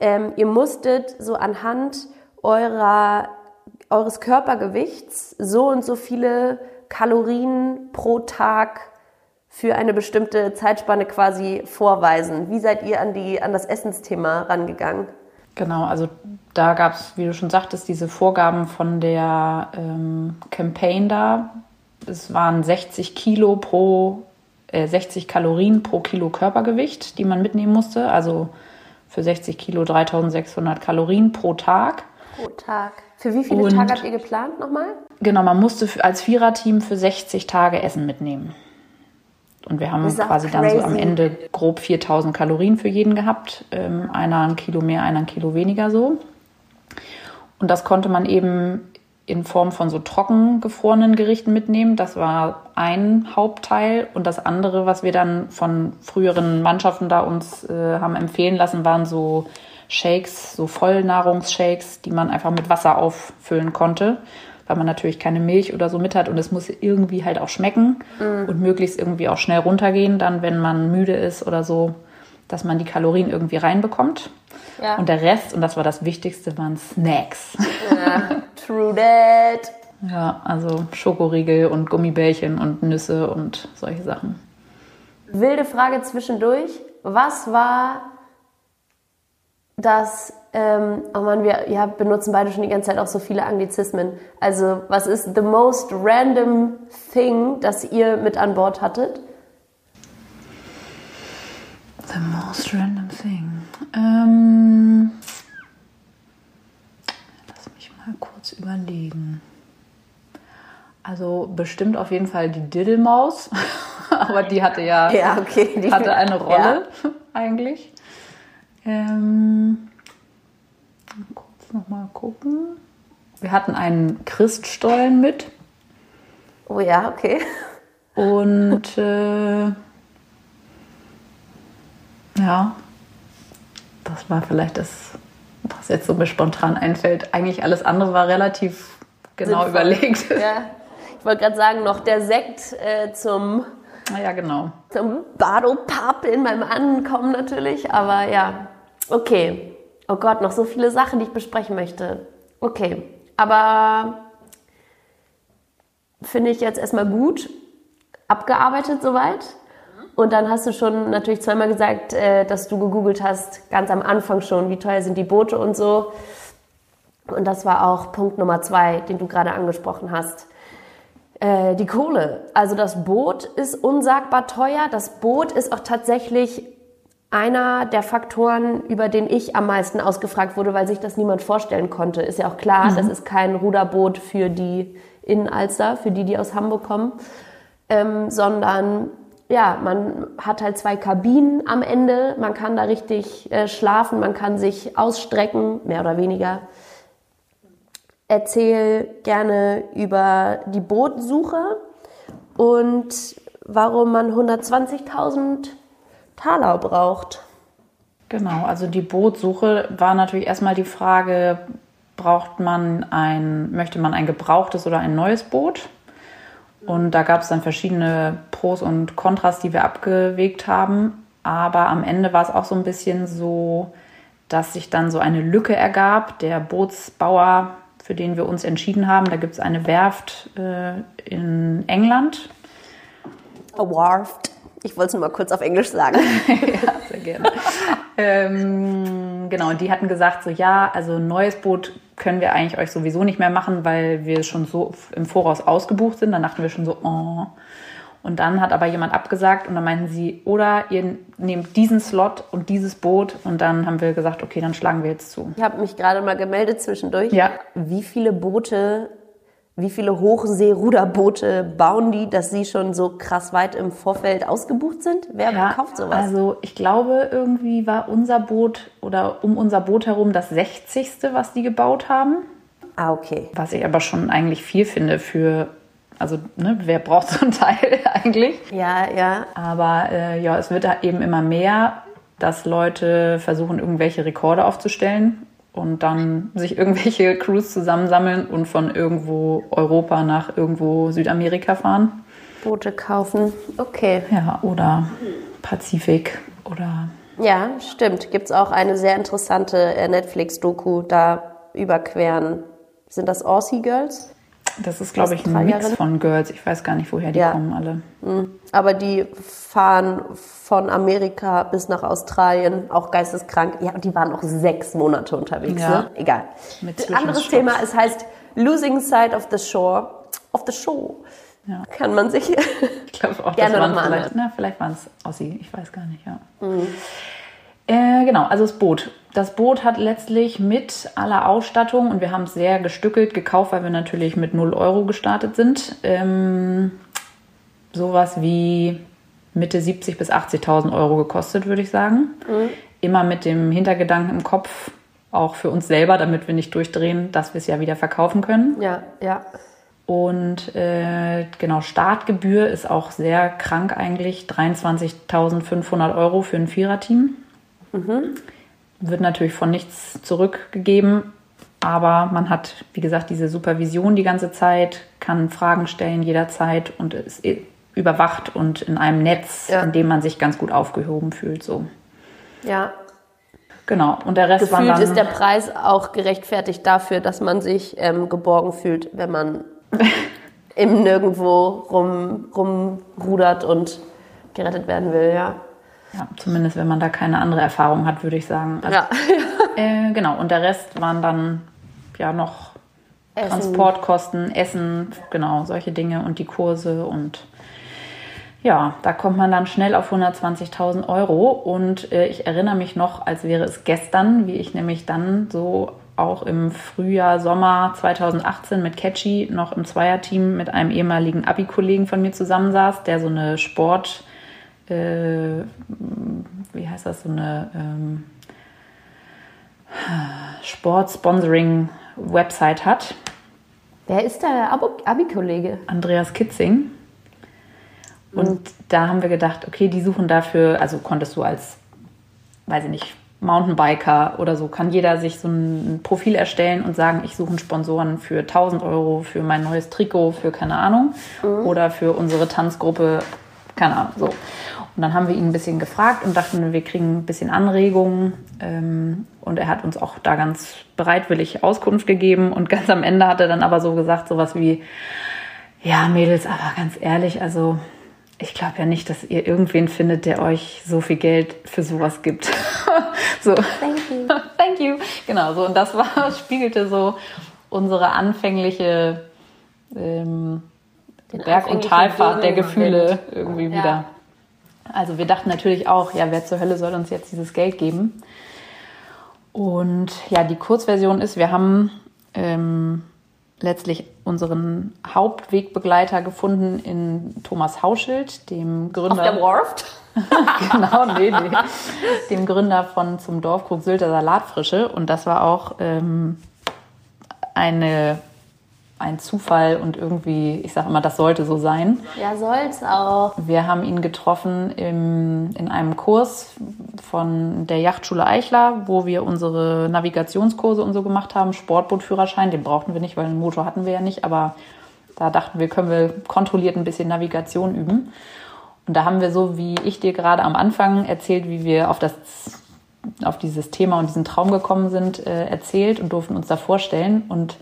Ähm, ihr musstet so anhand eurer, eures Körpergewichts so und so viele Kalorien pro Tag für eine bestimmte Zeitspanne quasi vorweisen. Wie seid ihr an, die, an das Essensthema rangegangen? Genau, also da gab es, wie du schon sagtest, diese Vorgaben von der ähm, Campaign da. Es waren 60 Kilo pro, äh, 60 Kalorien pro Kilo Körpergewicht, die man mitnehmen musste. Also für 60 Kilo 3600 Kalorien pro Tag. Pro Tag. Für wie viele Und, Tage habt ihr geplant nochmal? Genau, man musste als Viererteam für 60 Tage Essen mitnehmen. Und wir haben quasi dann so am Ende grob 4000 Kalorien für jeden gehabt. Ähm, einer ein Kilo mehr, einer ein Kilo weniger so. Und das konnte man eben in Form von so trocken gefrorenen Gerichten mitnehmen. Das war ein Hauptteil. Und das andere, was wir dann von früheren Mannschaften da uns äh, haben empfehlen lassen, waren so Shakes, so Vollnahrungsshakes, die man einfach mit Wasser auffüllen konnte weil man natürlich keine Milch oder so mit hat und es muss irgendwie halt auch schmecken mm. und möglichst irgendwie auch schnell runtergehen, dann wenn man müde ist oder so, dass man die Kalorien irgendwie reinbekommt. Ja. Und der Rest, und das war das Wichtigste, waren Snacks. Ja, true that. Ja, also Schokoriegel und Gummibärchen und Nüsse und solche Sachen. Wilde Frage zwischendurch. Was war das ähm, oh man, wir ja, benutzen beide schon die ganze Zeit auch so viele Anglizismen. Also, was ist the most random thing, das ihr mit an Bord hattet? The most random thing. Ähm, lass mich mal kurz überlegen. Also bestimmt auf jeden Fall die Diddlemaus, aber die hatte ja, ja okay, die, hatte eine Rolle ja. eigentlich. Ähm, kurz nochmal gucken. Wir hatten einen Christstollen mit. Oh ja, okay. Und äh, ja, das war vielleicht das, was jetzt so mir spontan einfällt. Eigentlich alles andere war relativ genau Sinnvoll. überlegt. Ja. Ich wollte gerade sagen, noch der Sekt äh, zum, ja, genau. zum Badopapeln beim Ankommen natürlich. Aber ja, okay. Oh Gott, noch so viele Sachen, die ich besprechen möchte. Okay, aber finde ich jetzt erstmal gut. Abgearbeitet soweit. Und dann hast du schon natürlich zweimal gesagt, äh, dass du gegoogelt hast, ganz am Anfang schon, wie teuer sind die Boote und so. Und das war auch Punkt Nummer zwei, den du gerade angesprochen hast. Äh, die Kohle. Also das Boot ist unsagbar teuer. Das Boot ist auch tatsächlich einer der Faktoren, über den ich am meisten ausgefragt wurde, weil sich das niemand vorstellen konnte. Ist ja auch klar, mhm. das ist kein Ruderboot für die in Alster, für die, die aus Hamburg kommen, ähm, sondern ja, man hat halt zwei Kabinen am Ende, man kann da richtig äh, schlafen, man kann sich ausstrecken, mehr oder weniger. Erzähl gerne über die Bootsuche und warum man 120.000 Taler braucht. Genau, also die Bootsuche war natürlich erstmal die Frage, braucht man ein, möchte man ein gebrauchtes oder ein neues Boot? Und da gab es dann verschiedene Pros und Kontras, die wir abgewegt haben. Aber am Ende war es auch so ein bisschen so, dass sich dann so eine Lücke ergab. Der Bootsbauer, für den wir uns entschieden haben, da gibt es eine Werft äh, in England. A Warft. Ich wollte es nur mal kurz auf Englisch sagen. ja, sehr gerne. ähm, genau, und die hatten gesagt, so ja, also ein neues Boot können wir eigentlich euch sowieso nicht mehr machen, weil wir schon so im Voraus ausgebucht sind. Dann dachten wir schon so, oh. Und dann hat aber jemand abgesagt und dann meinten sie, oder ihr nehmt diesen Slot und dieses Boot. Und dann haben wir gesagt, okay, dann schlagen wir jetzt zu. Ich habe mich gerade mal gemeldet zwischendurch. Ja. Wie viele Boote wie viele Hochseeruderboote bauen die, dass sie schon so krass weit im Vorfeld ausgebucht sind? Wer ja, kauft sowas? Also ich glaube, irgendwie war unser Boot oder um unser Boot herum das 60. was die gebaut haben. Ah, okay. Was ich aber schon eigentlich viel finde für, also ne, wer braucht so ein Teil eigentlich? Ja, ja. Aber äh, ja, es wird eben immer mehr, dass Leute versuchen, irgendwelche Rekorde aufzustellen und dann sich irgendwelche Crews zusammensammeln und von irgendwo Europa nach irgendwo Südamerika fahren. Boote kaufen, okay. Ja, oder Pazifik oder. Ja, stimmt. Gibt es auch eine sehr interessante äh, Netflix-Doku da überqueren. Sind das Aussie Girls? Das ist, glaube ich, ein Mix von Girls. Ich weiß gar nicht, woher die ja. kommen alle. Mhm. Aber die fahren von Amerika bis nach Australien, auch geisteskrank. Ja, und die waren auch sechs Monate unterwegs. Ja. Ne? Egal. Mit Anderes Thema, es heißt Losing Sight of the Shore. Of the Show. Ja. Kann man sich ich glaube auch, gerne nochmal vielleicht, na, vielleicht waren es Aussie, ich weiß gar nicht, ja. Mhm. Äh, genau, also das Boot. Das Boot hat letztlich mit aller Ausstattung, und wir haben es sehr gestückelt gekauft, weil wir natürlich mit 0 Euro gestartet sind, ähm, sowas wie Mitte 70.000 bis 80.000 Euro gekostet, würde ich sagen. Mhm. Immer mit dem Hintergedanken im Kopf, auch für uns selber, damit wir nicht durchdrehen, dass wir es ja wieder verkaufen können. Ja, ja. Und äh, genau, Startgebühr ist auch sehr krank eigentlich. 23.500 Euro für ein Viererteam. Mhm. Wird natürlich von nichts zurückgegeben, aber man hat, wie gesagt, diese Supervision die ganze Zeit, kann Fragen stellen jederzeit und ist überwacht und in einem Netz, ja. in dem man sich ganz gut aufgehoben fühlt. So. Ja. Genau. Und der Rest Gefühlt dann, ist der Preis auch gerechtfertigt dafür, dass man sich ähm, geborgen fühlt, wenn man im Nirgendwo rum, rumrudert und gerettet werden will, ja. Ja, zumindest wenn man da keine andere Erfahrung hat, würde ich sagen. Also, ja. äh, genau, und der Rest waren dann ja noch Essen. Transportkosten, Essen, genau, solche Dinge und die Kurse und ja, da kommt man dann schnell auf 120.000 Euro und äh, ich erinnere mich noch, als wäre es gestern, wie ich nämlich dann so auch im Frühjahr, Sommer 2018 mit Catchy noch im Zweierteam mit einem ehemaligen Abi-Kollegen von mir zusammensaß, der so eine Sport- äh, wie heißt das, so eine ähm, Sport-Sponsoring-Website hat. Wer ist der Abi-Kollege? Andreas Kitzing. Und mhm. da haben wir gedacht, okay, die suchen dafür, also konntest du als, weiß ich nicht, Mountainbiker oder so, kann jeder sich so ein Profil erstellen und sagen, ich suche einen Sponsoren für 1000 Euro, für mein neues Trikot, für keine Ahnung, mhm. oder für unsere Tanzgruppe, keine Ahnung, so. Und dann haben wir ihn ein bisschen gefragt und dachten, wir kriegen ein bisschen Anregungen. Ähm, und er hat uns auch da ganz bereitwillig Auskunft gegeben. Und ganz am Ende hat er dann aber so gesagt, sowas wie, ja, Mädels, aber ganz ehrlich, also ich glaube ja nicht, dass ihr irgendwen findet, der euch so viel Geld für sowas gibt. so. Thank you. Thank you. Genau, so. Und das war, spiegelte so unsere anfängliche ähm, Berg- und Talfahrt der Gefühle irgendwie ja. wieder. Also wir dachten natürlich auch, ja, wer zur Hölle soll uns jetzt dieses Geld geben? Und ja, die Kurzversion ist, wir haben ähm, letztlich unseren Hauptwegbegleiter gefunden in Thomas Hauschild, dem Gründer. Auf der Warft? genau, nee, nee. Dem Gründer von zum Dorfkrug Sylter Salatfrische. Und das war auch ähm, eine ein Zufall und irgendwie, ich sage immer, das sollte so sein. Ja, soll's auch. Wir haben ihn getroffen im, in einem Kurs von der Yachtschule Eichler, wo wir unsere Navigationskurse und so gemacht haben. Sportbootführerschein, den brauchten wir nicht, weil einen Motor hatten wir ja nicht, aber da dachten wir, können wir kontrolliert ein bisschen Navigation üben. Und da haben wir so, wie ich dir gerade am Anfang erzählt, wie wir auf das auf dieses Thema und diesen Traum gekommen sind, äh, erzählt und durften uns da vorstellen. Und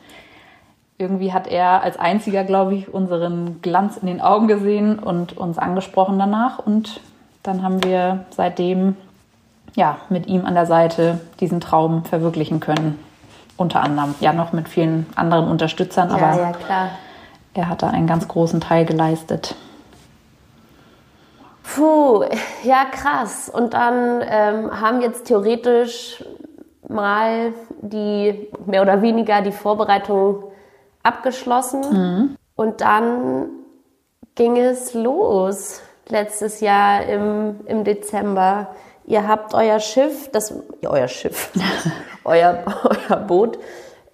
irgendwie hat er als einziger, glaube ich, unseren Glanz in den Augen gesehen und uns angesprochen danach. Und dann haben wir seitdem ja mit ihm an der Seite diesen Traum verwirklichen können. Unter anderem, ja, noch mit vielen anderen Unterstützern, ja, aber ja, er hat da einen ganz großen Teil geleistet. Puh, ja, krass. Und dann ähm, haben jetzt theoretisch mal die mehr oder weniger die Vorbereitung abgeschlossen. Mhm. Und dann ging es los letztes Jahr im, im Dezember. Ihr habt euer Schiff, das, euer Schiff, euer, euer Boot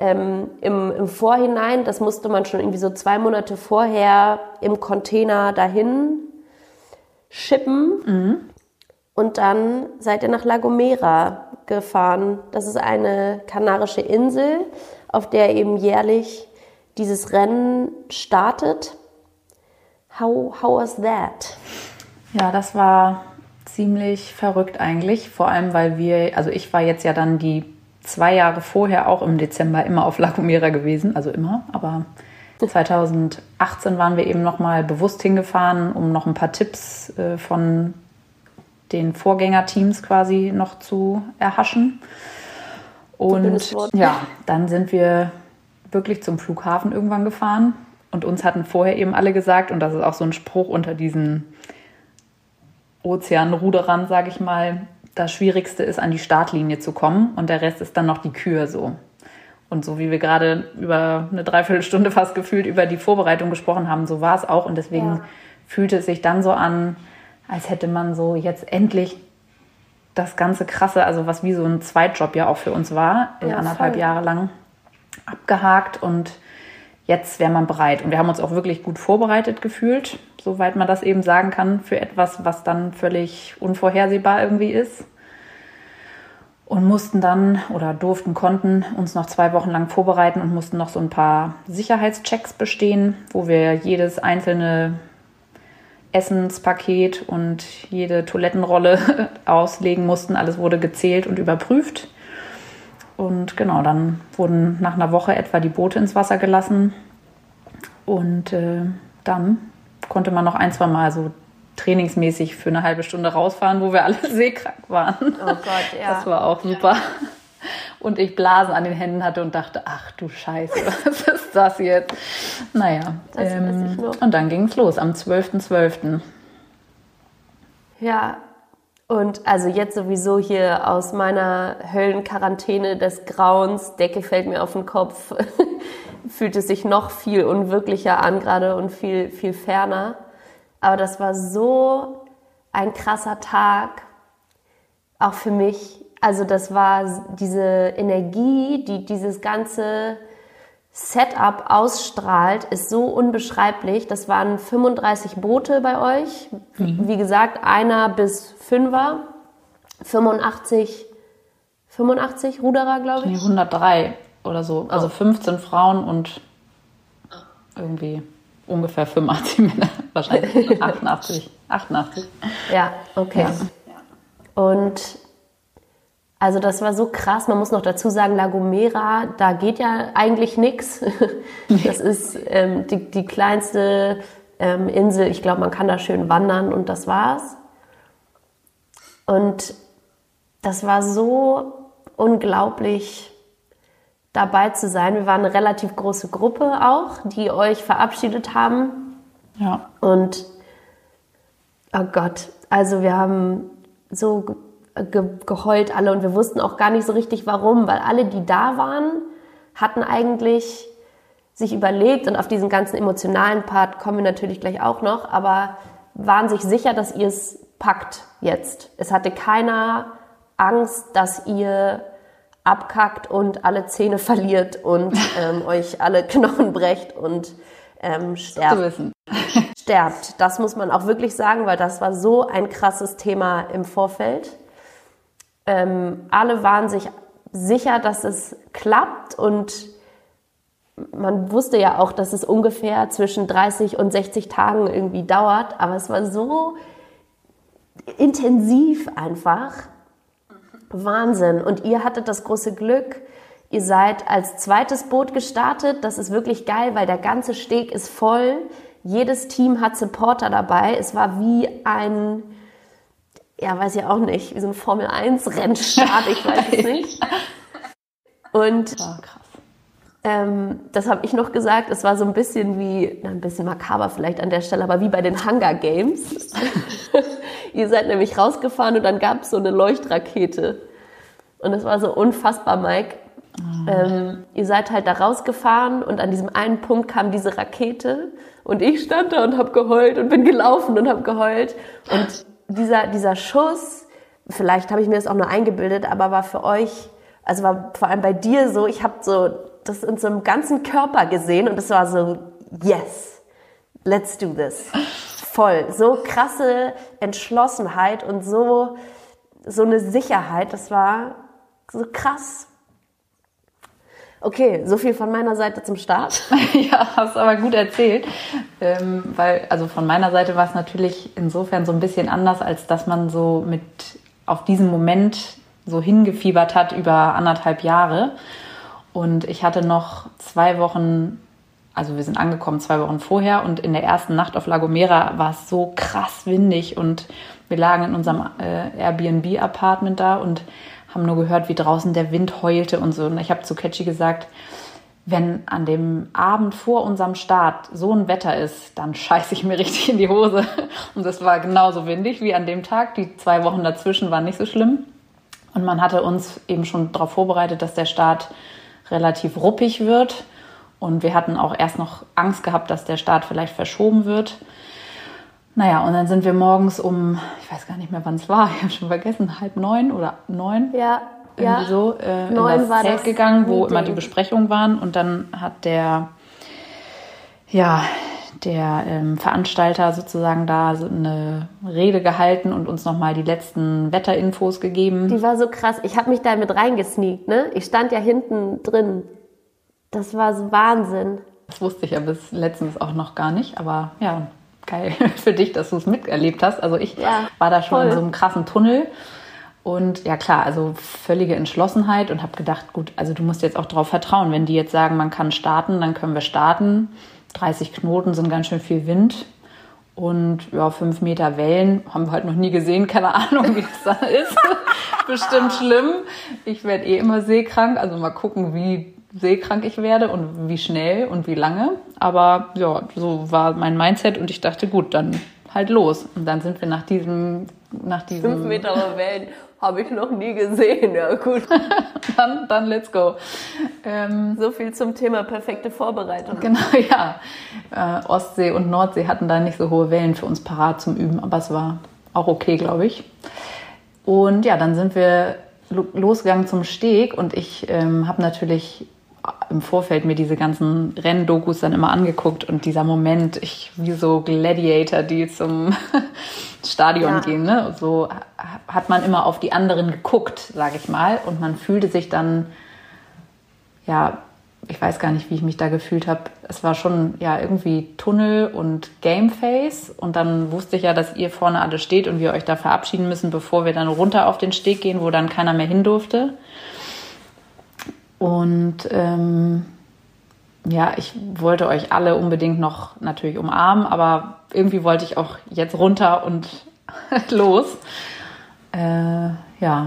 ähm, im, im Vorhinein, das musste man schon irgendwie so zwei Monate vorher im Container dahin schippen. Mhm. Und dann seid ihr nach La Gomera gefahren. Das ist eine kanarische Insel, auf der eben jährlich dieses Rennen startet. How, how was that? Ja, das war ziemlich verrückt eigentlich. Vor allem, weil wir, also ich war jetzt ja dann die zwei Jahre vorher auch im Dezember immer auf La Gomera gewesen, also immer, aber 2018 waren wir eben nochmal bewusst hingefahren, um noch ein paar Tipps äh, von den Vorgängerteams quasi noch zu erhaschen. Und ja, dann sind wir wirklich zum Flughafen irgendwann gefahren. Und uns hatten vorher eben alle gesagt, und das ist auch so ein Spruch unter diesen Ozeanruderern, sage ich mal, das Schwierigste ist, an die Startlinie zu kommen und der Rest ist dann noch die Kür so. Und so wie wir gerade über eine Dreiviertelstunde fast gefühlt über die Vorbereitung gesprochen haben, so war es auch. Und deswegen ja. fühlte es sich dann so an, als hätte man so jetzt endlich das ganze Krasse, also was wie so ein Zweitjob ja auch für uns war, ja, anderthalb voll. Jahre lang abgehakt und jetzt wäre man bereit. Und wir haben uns auch wirklich gut vorbereitet gefühlt, soweit man das eben sagen kann, für etwas, was dann völlig unvorhersehbar irgendwie ist und mussten dann oder durften, konnten uns noch zwei Wochen lang vorbereiten und mussten noch so ein paar Sicherheitschecks bestehen, wo wir jedes einzelne Essenspaket und jede Toilettenrolle auslegen mussten. Alles wurde gezählt und überprüft. Und genau, dann wurden nach einer Woche etwa die Boote ins Wasser gelassen. Und äh, dann konnte man noch ein, zwei Mal so trainingsmäßig für eine halbe Stunde rausfahren, wo wir alle seekrank waren. Oh Gott, ja. Das war auch super. Und ich Blasen an den Händen hatte und dachte, ach du Scheiße, was ist das jetzt? Naja, ähm, und dann ging es los am 12.12. .12. Ja, und also jetzt sowieso hier aus meiner Höllenquarantäne des Grauens, Decke fällt mir auf den Kopf, fühlt es sich noch viel unwirklicher an gerade und viel, viel ferner. Aber das war so ein krasser Tag, auch für mich. Also das war diese Energie, die dieses ganze Setup ausstrahlt, ist so unbeschreiblich. Das waren 35 Boote bei euch. Mhm. Wie gesagt, einer bis fünfer. 85, 85 Ruderer, glaube ich. Nee, 103 oder so. Also 15 Frauen und irgendwie ungefähr 85 Männer, wahrscheinlich 88. 88. Ja, okay. Ja. Und also das war so krass. Man muss noch dazu sagen, La Gomera, da geht ja eigentlich nichts. Das ist ähm, die, die kleinste ähm, Insel. Ich glaube, man kann da schön wandern und das war's. Und das war so unglaublich dabei zu sein. Wir waren eine relativ große Gruppe auch, die euch verabschiedet haben. Ja. Und oh Gott, also wir haben so ge geheult alle und wir wussten auch gar nicht so richtig warum, weil alle, die da waren, hatten eigentlich sich überlegt und auf diesen ganzen emotionalen Part kommen wir natürlich gleich auch noch, aber waren sich sicher, dass ihr es packt jetzt. Es hatte keiner Angst, dass ihr abkackt und alle Zähne verliert und ähm, euch alle Knochen brecht und ähm, sterbt. sterbt. Das muss man auch wirklich sagen, weil das war so ein krasses Thema im Vorfeld. Ähm, alle waren sich sicher, dass es klappt und man wusste ja auch, dass es ungefähr zwischen 30 und 60 Tagen irgendwie dauert, aber es war so intensiv einfach, Wahnsinn. Und ihr hattet das große Glück, ihr seid als zweites Boot gestartet. Das ist wirklich geil, weil der ganze Steg ist voll. Jedes Team hat Supporter dabei. Es war wie ein, ja, weiß ich auch nicht, wie so ein Formel 1 Rennstart, ich weiß es nicht. Und oh, ähm, das habe ich noch gesagt, es war so ein bisschen wie, na, ein bisschen makaber vielleicht an der Stelle, aber wie bei den Hunger Games. Ihr seid nämlich rausgefahren und dann gab es so eine Leuchtrakete. Und es war so unfassbar, Mike. Oh. Ähm, ihr seid halt da rausgefahren und an diesem einen Punkt kam diese Rakete und ich stand da und habe geheult und bin gelaufen und habe geheult. Und dieser, dieser Schuss, vielleicht habe ich mir das auch nur eingebildet, aber war für euch, also war vor allem bei dir so, ich habe so das in so einem ganzen Körper gesehen und es war so, yes, let's do this voll. So krasse Entschlossenheit und so, so eine Sicherheit. Das war so krass. Okay, so viel von meiner Seite zum Start. ja, hast aber gut erzählt. Ähm, weil, also von meiner Seite war es natürlich insofern so ein bisschen anders, als dass man so mit auf diesen Moment so hingefiebert hat über anderthalb Jahre. Und ich hatte noch zwei Wochen also wir sind angekommen zwei Wochen vorher und in der ersten Nacht auf La Gomera war es so krass windig und wir lagen in unserem äh, Airbnb-Apartment da und haben nur gehört, wie draußen der Wind heulte und so. Und ich habe zu Catchy gesagt, wenn an dem Abend vor unserem Start so ein Wetter ist, dann scheiße ich mir richtig in die Hose. Und es war genauso windig wie an dem Tag. Die zwei Wochen dazwischen waren nicht so schlimm. Und man hatte uns eben schon darauf vorbereitet, dass der Start relativ ruppig wird. Und wir hatten auch erst noch Angst gehabt, dass der Start vielleicht verschoben wird. Naja, und dann sind wir morgens um, ich weiß gar nicht mehr, wann es war, ich habe schon vergessen, halb neun oder neun. Ja, irgendwie ja. so äh, in Neun das war Zelt das gegangen, wo Meeting. immer die Besprechungen waren. Und dann hat der, ja, der ähm, Veranstalter sozusagen da so eine Rede gehalten und uns nochmal die letzten Wetterinfos gegeben. Die war so krass. Ich habe mich da mit reingesneakt, ne? Ich stand ja hinten drin. Das war so Wahnsinn. Das wusste ich ja bis letztens auch noch gar nicht, aber ja, geil für dich, dass du es miterlebt hast. Also ich Ja, war da schon voll. in so einem krassen Tunnel und ja klar, also völlige Entschlossenheit und habe gedacht, gut, also du musst jetzt auch darauf vertrauen, wenn die jetzt sagen, man kann starten, dann können wir starten. 30 Knoten sind ganz schön viel Wind und ja, fünf Meter Wellen haben wir halt noch nie gesehen, keine Ahnung, wie das da ist. Bestimmt schlimm. Ich werde eh immer seekrank, also mal gucken, wie seekrank ich werde und wie schnell und wie lange. Aber ja, so war mein Mindset und ich dachte, gut, dann halt los. Und dann sind wir nach diesem, nach diesem, Meter Wellen habe ich noch nie gesehen. Ja, gut. dann, dann let's go. Ähm, So viel zum Thema perfekte Vorbereitung. Genau, ja. Äh, Ostsee und Nordsee hatten da nicht so hohe Wellen für uns parat zum Üben, aber es war auch okay, glaube ich. Und ja, dann sind wir lo- losgegangen zum Steg und ich ähm, habe natürlich im Vorfeld mir diese ganzen Renndokus dann immer angeguckt und dieser Moment, ich wie so Gladiator, die zum Stadion Ja. gehen, ne? so ha- hat man immer auf die anderen geguckt, sage ich mal, und man fühlte sich dann ja, ich weiß gar nicht, wie ich mich da gefühlt habe. Es war schon ja irgendwie Tunnel und Gameface und dann wusste ich ja, dass ihr vorne alle steht und wir euch da verabschieden müssen, bevor wir dann runter auf den Steg gehen, wo dann keiner mehr hin durfte. Und ähm, ja, ich wollte euch alle unbedingt noch natürlich umarmen, aber irgendwie wollte ich auch jetzt runter und los. Äh, ja,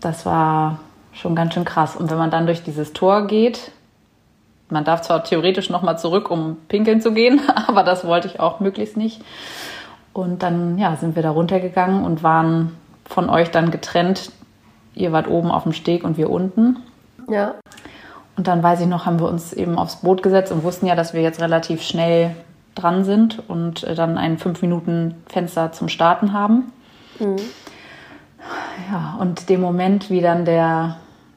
das war schon ganz schön krass. Und wenn man dann durch dieses Tor geht, man darf zwar theoretisch nochmal zurück, um pinkeln zu gehen, aber das wollte ich auch möglichst nicht. Und dann ja, sind wir da runtergegangen und waren von euch dann getrennt. Ihr wart oben auf dem Steg und wir unten. Ja. Und dann weiß ich noch, haben wir uns eben aufs Boot gesetzt und wussten ja, dass wir jetzt relativ schnell dran sind und äh, dann ein fünf Minuten Fenster zum Starten haben. Ja, und dem Moment, wie dann der,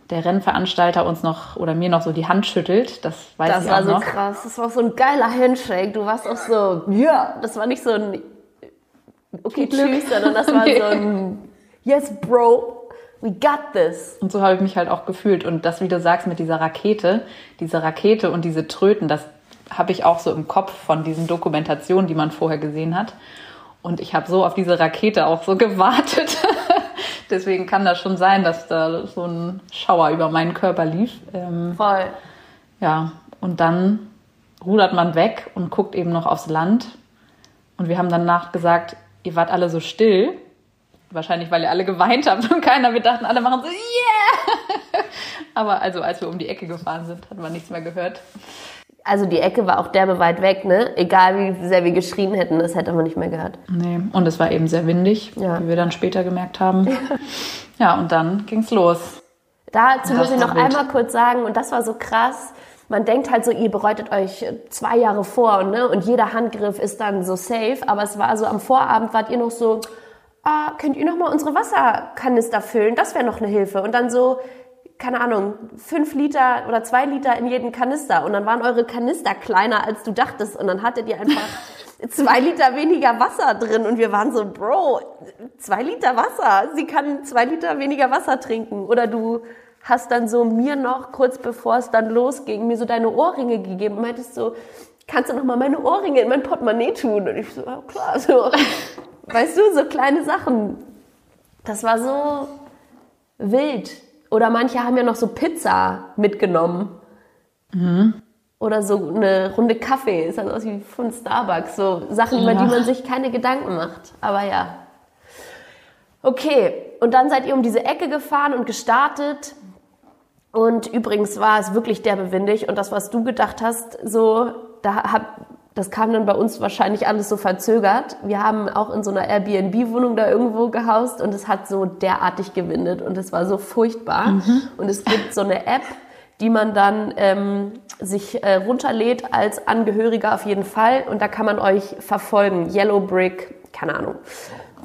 der Rennveranstalter uns noch oder mir noch so die Hand schüttelt, das weiß Das ich war auch so noch. krass. Das war so ein geiler Handshake. Du warst auch so, ja. Das war nicht so ein, okay, tschüss, sondern das war Nee. so ein, yes, bro, we got this. Und so habe ich mich halt auch gefühlt. Und das, wie du sagst, mit dieser Rakete, diese Rakete und diese Tröten, das habe ich auch so im Kopf von diesen Dokumentationen, die man vorher gesehen hat. Und ich habe so auf diese Rakete auch so gewartet. Deswegen kann das schon sein, dass da so ein Schauer über meinen Körper lief. Ähm, Voll. ja, und dann rudert man weg und guckt eben noch aufs Land. Und wir haben danach gesagt, ihr wart alle so still. Wahrscheinlich, weil ihr alle geweint habt und keiner, wir dachten, alle machen so, yeah! Aber also, als wir um die Ecke gefahren sind, hat man nichts mehr gehört. Also die Ecke war auch derbe weit weg, ne? Egal wie sehr wir geschrien hätten, das hätte man nicht mehr gehört. Nee, und es war eben sehr windig, Ja. wie wir dann später gemerkt haben. Ja, und dann ging's los. Dazu muss ich noch wild. einmal kurz sagen, und das war so krass, man denkt halt so, ihr bereitet euch zwei Jahre vor ne? und jeder Handgriff ist dann so safe, aber es war so, am Vorabend wart ihr noch so, ah, könnt ihr noch mal unsere Wasserkanister füllen? Das wäre noch eine Hilfe. Und dann so, keine Ahnung, fünf Liter oder zwei Liter in jeden Kanister. Und dann waren eure Kanister kleiner, als du dachtest. Und dann hattet ihr einfach zwei Liter weniger Wasser drin. Und wir waren so, Bro, zwei Liter Wasser. Sie kann zwei Liter weniger Wasser trinken. Oder du hast dann so mir noch, kurz bevor es dann losging, mir so deine Ohrringe gegeben und meintest so, kannst du noch mal meine Ohrringe in mein Portemonnaie tun? Und ich so, ja klar, so. Weißt du, so kleine Sachen. Das war so wild. Oder manche haben ja noch so Pizza mitgenommen. Oder so eine Runde Kaffee, ist halt aus wie von Starbucks. So Sachen, über die man sich keine Gedanken macht. Aber ja. Okay, und dann seid ihr um diese Ecke gefahren und gestartet. Und übrigens war es wirklich derbewindig. Und das, was du gedacht hast, so, da hab, das kam dann bei uns wahrscheinlich alles so verzögert. Wir haben auch in so einer Airbnb-Wohnung da irgendwo gehaust und es hat so derartig gewindet und es war so furchtbar. Mhm. Und es gibt so eine App, die man dann ähm, sich äh, runterlädt als Angehöriger auf jeden Fall und da kann man euch verfolgen. Yellow Brick, keine Ahnung.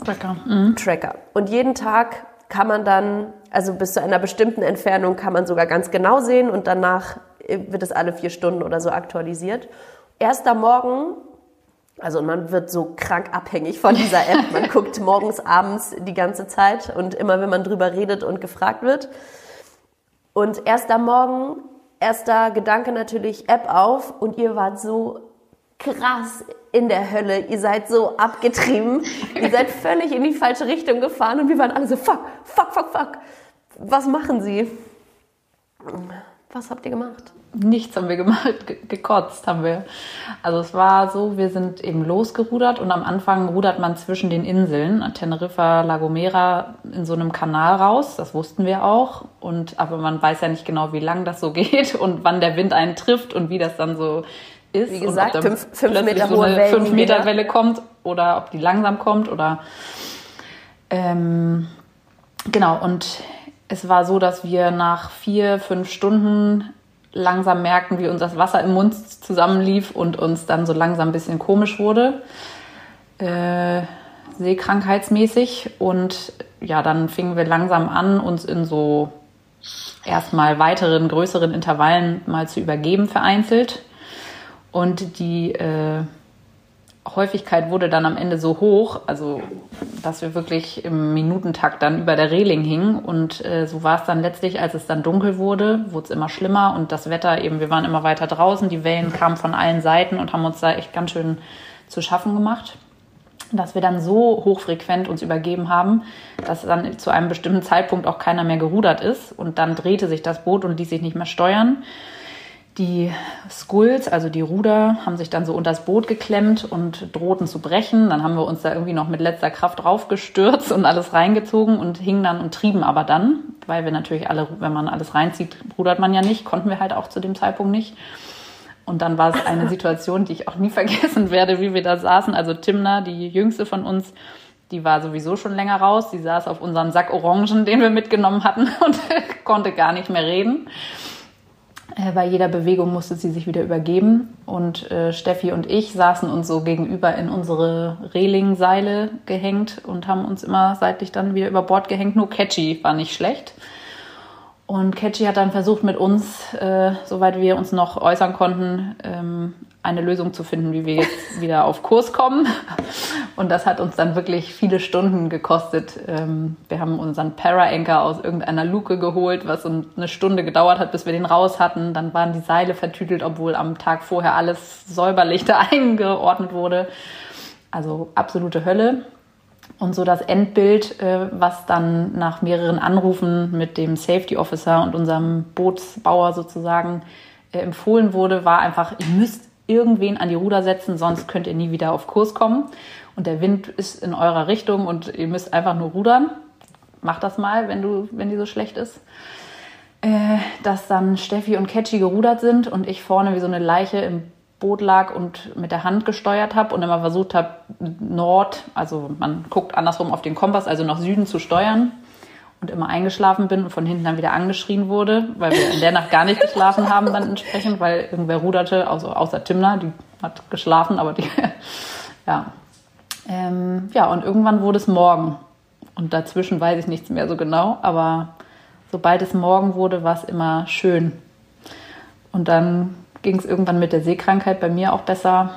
Tracker. Mhm. Tracker. Und jeden Tag kann man dann, also bis zu einer bestimmten Entfernung kann man sogar ganz genau sehen und danach äh, wird es alle vier Stunden oder so aktualisiert. Erster Morgen, also man wird so krank abhängig von dieser App. Man guckt morgens, abends die ganze Zeit und immer wenn man drüber redet und gefragt wird. Und erster Morgen, erster Gedanke natürlich App auf und ihr wart so krass in der Hölle. Ihr seid so abgetrieben. ihr seid völlig in die falsche Richtung gefahren und wir waren alle so, fuck, fuck, fuck, fuck. Was machen Sie? Was habt ihr gemacht? Nichts haben wir gemacht, gekotzt haben wir. Also es war so, wir sind eben losgerudert und am Anfang rudert man zwischen den Inseln, Teneriffa, La Gomera, in so einem Kanal raus. Das wussten wir auch. Und aber man weiß ja nicht genau, wie lang das so geht und wann der Wind einen trifft und wie das dann so ist. Wie gesagt, und ob fünf, fünf Meter so eine fünf Meter Welle kommt oder ob die langsam kommt oder ähm, genau und es war so, dass wir nach vier, fünf Stunden langsam merkten, wie uns das Wasser im Mund zusammenlief und uns dann so langsam ein bisschen komisch wurde, äh, seekrankheitsmäßig. Und ja, dann fingen wir langsam an, uns in so erstmal weiteren, größeren Intervallen mal zu übergeben, vereinzelt. Und die äh, Häufigkeit wurde dann am Ende so hoch, also dass wir wirklich im Minutentakt dann über der Reling hingen. Und äh, so war es dann letztlich, als es dann dunkel wurde, wurde es immer schlimmer und das Wetter eben, wir waren immer weiter draußen, die Wellen kamen von allen Seiten und haben uns da echt ganz schön zu schaffen gemacht. Dass wir dann so hochfrequent uns übergeben haben, dass dann zu einem bestimmten Zeitpunkt auch keiner mehr gerudert ist und dann drehte sich das Boot und ließ sich nicht mehr steuern. Die Skulls, also die Ruder, haben sich dann so unter das Boot geklemmt und drohten zu brechen. Dann haben wir uns da irgendwie noch mit letzter Kraft draufgestürzt und alles reingezogen und hingen dann und trieben aber dann, weil wir natürlich alle, wenn man alles reinzieht, rudert man ja nicht, konnten wir halt auch zu dem Zeitpunkt nicht. Und dann war es eine Situation, die ich auch nie vergessen werde, wie wir da saßen. Also Timna, die jüngste von uns, die war sowieso schon länger raus. Die saß auf unserem Sack Orangen, den wir mitgenommen hatten und konnte gar nicht mehr reden. Äh, bei jeder Bewegung musste sie sich wieder übergeben. Und äh, Steffi und ich saßen uns so gegenüber in unsere Relingseile gehängt und haben uns immer seitlich dann wieder über Bord gehängt. Nur Catchy war nicht schlecht. Und Catchy hat dann versucht, mit uns, äh, soweit wir uns noch äußern konnten, ähm, eine Lösung zu finden, wie wir jetzt wieder auf Kurs kommen. Und das hat uns dann wirklich viele Stunden gekostet. Ähm, wir haben unseren Para-Anchor aus irgendeiner Luke geholt, was eine Stunde gedauert hat, bis wir den raus hatten. Dann waren die Seile vertütelt, obwohl am Tag vorher alles säuberlich da eingeordnet wurde. Also absolute Hölle. Und so das Endbild, äh, was dann nach mehreren Anrufen mit dem Safety Officer und unserem Bootsbauer sozusagen äh, empfohlen wurde, war einfach, ihr müsst irgendwen an die Ruder setzen, sonst könnt ihr nie wieder auf Kurs kommen. Und der Wind ist in eurer Richtung und ihr müsst einfach nur rudern. Macht das mal, wenn, du, wenn die so schlecht ist. Äh, dass dann Steffi und Catchy gerudert sind und ich vorne wie so eine Leiche im Boot lag und mit der Hand gesteuert habe und immer versucht habe, Nord, also man guckt andersrum auf den Kompass, also nach Süden zu steuern und immer eingeschlafen bin und von hinten dann wieder angeschrien wurde, weil wir in der Nacht gar nicht geschlafen haben dann entsprechend, weil irgendwer ruderte, also außer Timna, die hat geschlafen, aber die, ja. Ähm, ja, und irgendwann wurde es morgen. Und dazwischen weiß ich nichts mehr so genau, aber sobald es morgen wurde, war es immer schön. Und dann ging es irgendwann mit der Seekrankheit bei mir auch besser.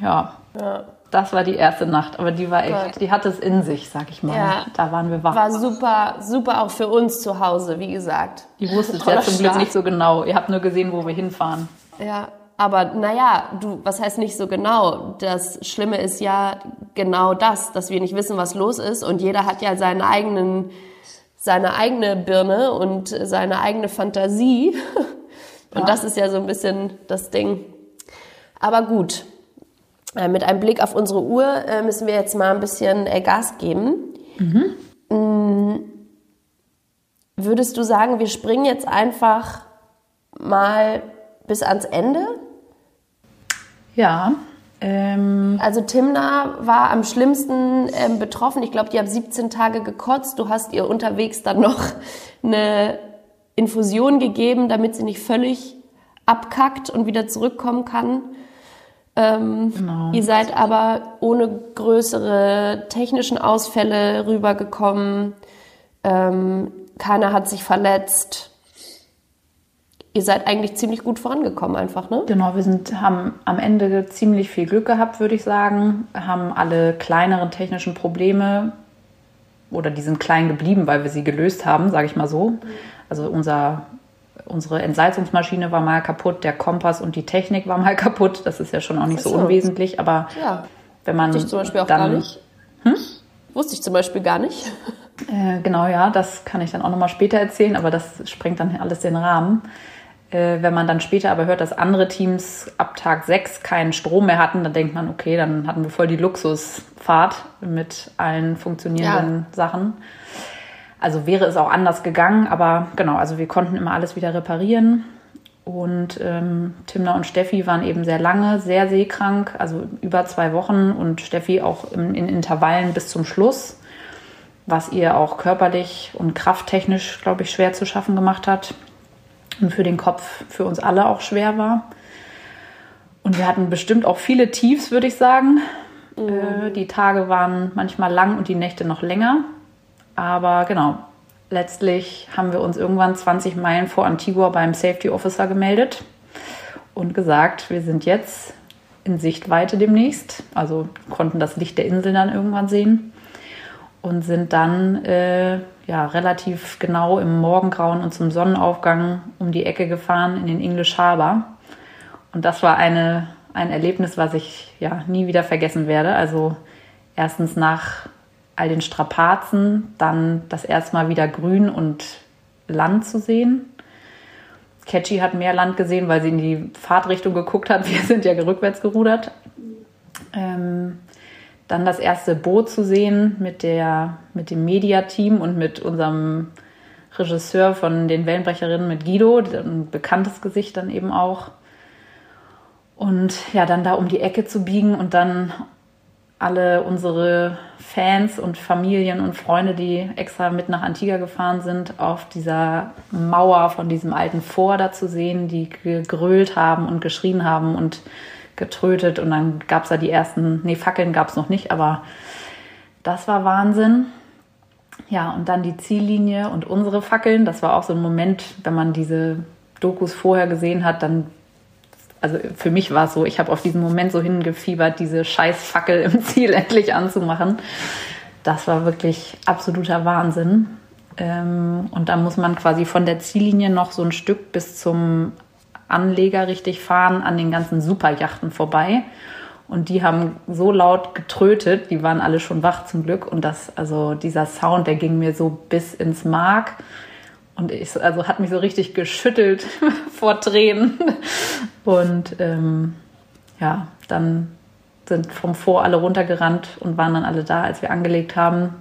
Ja. ja. Das war die erste Nacht, aber die war echt, Gott. die hatte es in sich, sag ich mal. Ja. Da waren wir wach. War super, super auch für uns zu Hause, wie gesagt. Die wusste es ja zum Glück nicht so genau. Ihr habt nur gesehen, wo wir hinfahren. Ja, aber naja, du, was heißt nicht so genau? Das Schlimme ist ja genau das, dass wir nicht wissen, was los ist und jeder hat ja seinen eigenen, seine eigene Birne und seine eigene Fantasie Und ja. das ist ja so ein bisschen das Ding. Aber gut, äh, mit einem Blick auf unsere Uhr äh, müssen wir jetzt mal ein bisschen äh, Gas geben. Mhm. Mm, würdest du sagen, wir springen jetzt einfach mal bis ans Ende? Ja. Ähm also Timna war am schlimmsten ähm, betroffen. Ich glaube, die haben 17 Tage gekotzt. Du hast ihr unterwegs dann noch eine Infusion gegeben, damit sie nicht völlig abkackt und wieder zurückkommen kann. Ähm, genau. Ihr seid aber ohne größere technischen Ausfälle rübergekommen. Ähm, keiner hat sich verletzt. Ihr seid eigentlich ziemlich gut vorangekommen, einfach, ne? Genau, wir sind, haben am Ende ziemlich viel Glück gehabt, würde ich sagen. Haben alle kleineren technischen Probleme oder die sind klein geblieben, weil wir sie gelöst haben, sage ich mal so. Also unser unsere Entsalzungsmaschine war mal kaputt, der Kompass und die Technik war mal kaputt. Das ist ja schon auch nicht so, so, unwesentlich, aber ja. wenn man Wusste ich zum Beispiel auch dann, gar nicht. Hm? Wusste ich zum Beispiel gar nicht. Äh, genau, ja, das kann ich dann auch nochmal später erzählen, aber das sprengt dann alles den Rahmen. Äh, wenn man dann später aber hört, dass andere Teams ab Tag 6 keinen Strom mehr hatten, dann denkt man, okay, dann hatten wir voll die Luxusfahrt mit allen funktionierenden ja. Sachen. Also wäre es auch anders gegangen, aber genau, also wir konnten immer alles wieder reparieren. Und ähm, Timna und Steffi waren eben sehr lange, sehr seekrank, also über zwei Wochen und Steffi auch in, in Intervallen bis zum Schluss, was ihr auch körperlich und krafttechnisch, glaube ich, schwer zu schaffen gemacht hat und für den Kopf für uns alle auch schwer war. Und wir hatten bestimmt auch viele Tiefs, würde ich sagen. Mhm. Äh, die Tage waren manchmal lang und die Nächte noch länger. Aber genau, letztlich haben wir uns irgendwann 20 Meilen vor Antigua beim Safety Officer gemeldet und gesagt, wir sind jetzt in Sichtweite demnächst, also konnten das Licht der Insel dann irgendwann sehen und sind dann äh, ja, relativ genau im Morgengrauen und zum Sonnenaufgang um die Ecke gefahren in den English Harbor. Und das war eine, ein Erlebnis, was ich ja nie wieder vergessen werde. Also erstens nach all den Strapazen, dann das erste Mal wieder Grün und Land zu sehen. Catchy hat mehr Land gesehen, weil sie in die Fahrtrichtung geguckt hat. Wir sind ja rückwärts gerudert. Ähm, dann das erste Boot zu sehen mit, der, mit dem Mediateam und mit unserem Regisseur von den Wellenbrecherinnen, mit Guido, ein bekanntes Gesicht dann eben auch. Und ja, dann da um die Ecke zu biegen und dann alle unsere Fans und Familien und Freunde, die extra mit nach Antigua gefahren sind, auf dieser Mauer von diesem alten Fort da zu sehen, die gegrölt haben und geschrien haben und getrötet. Und dann gab es da die ersten, nee, Fackeln gab es noch nicht, aber das war Wahnsinn. Ja, und dann die Ziellinie und unsere Fackeln. Das war auch so ein Moment, wenn man diese Dokus vorher gesehen hat, dann also für mich war es so, ich habe auf diesen Moment so hingefiebert, diese scheiß Fackel im Ziel endlich anzumachen. Das war wirklich absoluter Wahnsinn. Ähm, und da muss man quasi von der Ziellinie noch so ein Stück bis zum Anleger richtig fahren, an den ganzen Superjachten vorbei. Und die haben so laut getrötet, die waren alle schon wach zum Glück. Und das, also dieser Sound, der ging mir so bis ins Mark. Und ich, also hat mich so richtig geschüttelt vor Tränen. Und ähm, ja, dann sind vom Vor alle runtergerannt und waren dann alle da, als wir angelegt haben.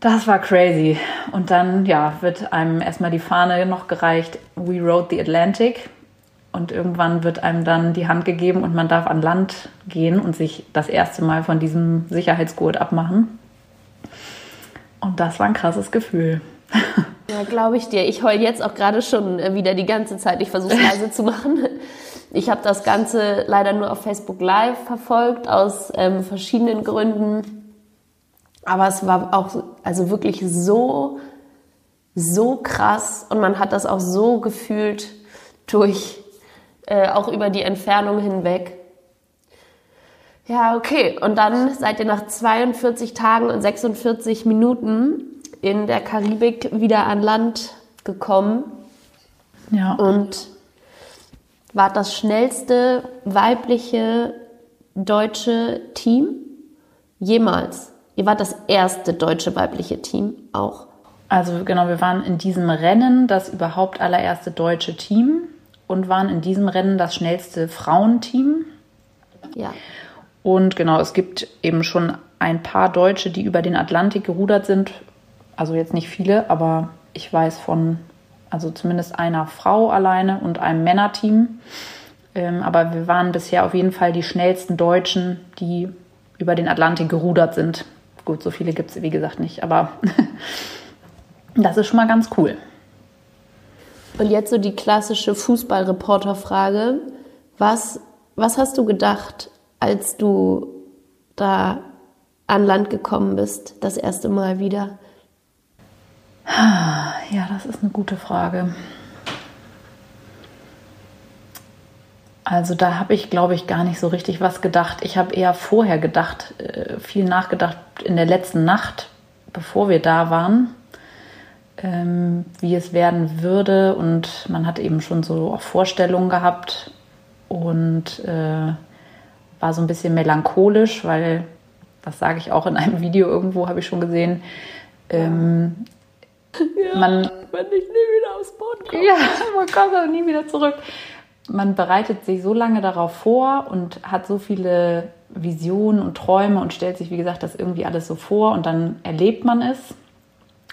Das war crazy. Und dann, ja, wird einem erstmal die Fahne noch gereicht, We rode the Atlantic. Und irgendwann wird einem dann die Hand gegeben und man darf an Land gehen und sich das erste Mal von diesem Sicherheitsgurt abmachen. Und das war ein krasses Gefühl. Ja, glaube ich dir. Ich heule jetzt auch gerade schon äh, wieder die ganze Zeit. Ich versuche leise zu machen. Ich habe das Ganze leider nur auf Facebook Live verfolgt, aus ähm, verschiedenen Gründen. Aber es war auch also wirklich so, so krass und man hat das auch so gefühlt durch, äh, auch über die Entfernung hinweg. Ja, okay. Und dann seid ihr nach 42 Tagen und 46 Minuten in der Karibik wieder an Land gekommen. Ja. Und war das schnellste weibliche deutsche Team jemals. Ihr wart das erste deutsche weibliche Team auch. Also genau, wir waren in diesem Rennen das überhaupt allererste deutsche Team und waren in diesem Rennen das schnellste Frauenteam. Ja. Und genau, es gibt eben schon ein paar Deutsche, die über den Atlantik gerudert sind. Also jetzt nicht viele, aber ich weiß von, also zumindest einer Frau alleine und einem Männerteam. Ähm, aber wir waren bisher auf jeden Fall die schnellsten Deutschen, die über den Atlantik gerudert sind. Gut, so viele gibt es wie gesagt nicht, aber das ist schon mal ganz cool. Und jetzt so die klassische Fußballreporterfrage. Was, was hast du gedacht, als du da an Land gekommen bist, das erste Mal wieder? Ja, das ist eine gute Frage. Also da habe ich, glaube ich, gar nicht so richtig was gedacht. Ich habe eher vorher gedacht, äh, viel nachgedacht in der letzten Nacht, bevor wir da waren, ähm, wie es werden würde. Und man hat eben schon so auch Vorstellungen gehabt und äh, war so ein bisschen melancholisch, weil, das sage ich auch in einem Video irgendwo, habe ich schon gesehen, ähm, ja, man, wenn ich nie wieder aufs Boot komme. Ja, man kommt auch nie wieder zurück man bereitet sich so lange darauf vor und hat so viele Visionen und Träume und stellt sich, wie gesagt, das irgendwie alles so vor und dann erlebt man es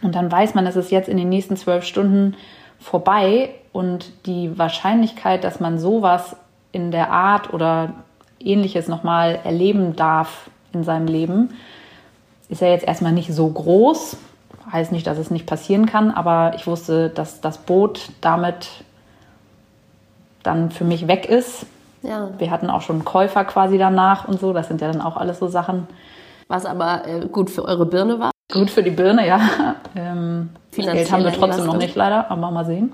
und dann weiß man, es ist jetzt in den nächsten zwölf Stunden vorbei und die Wahrscheinlichkeit, dass man sowas in der Art oder ähnliches nochmal erleben darf in seinem Leben, ist ja jetzt erstmal nicht so groß. Heißt nicht, dass es nicht passieren kann, aber ich wusste, dass das Boot damit dann für mich weg ist. Ja. Wir hatten auch schon einen Käufer quasi danach und so. Das sind ja dann auch alles so Sachen. Was aber äh, gut für eure Birne war? Gut für die Birne, ja. Ähm, Geld haben wir trotzdem noch nicht leider, aber mal sehen.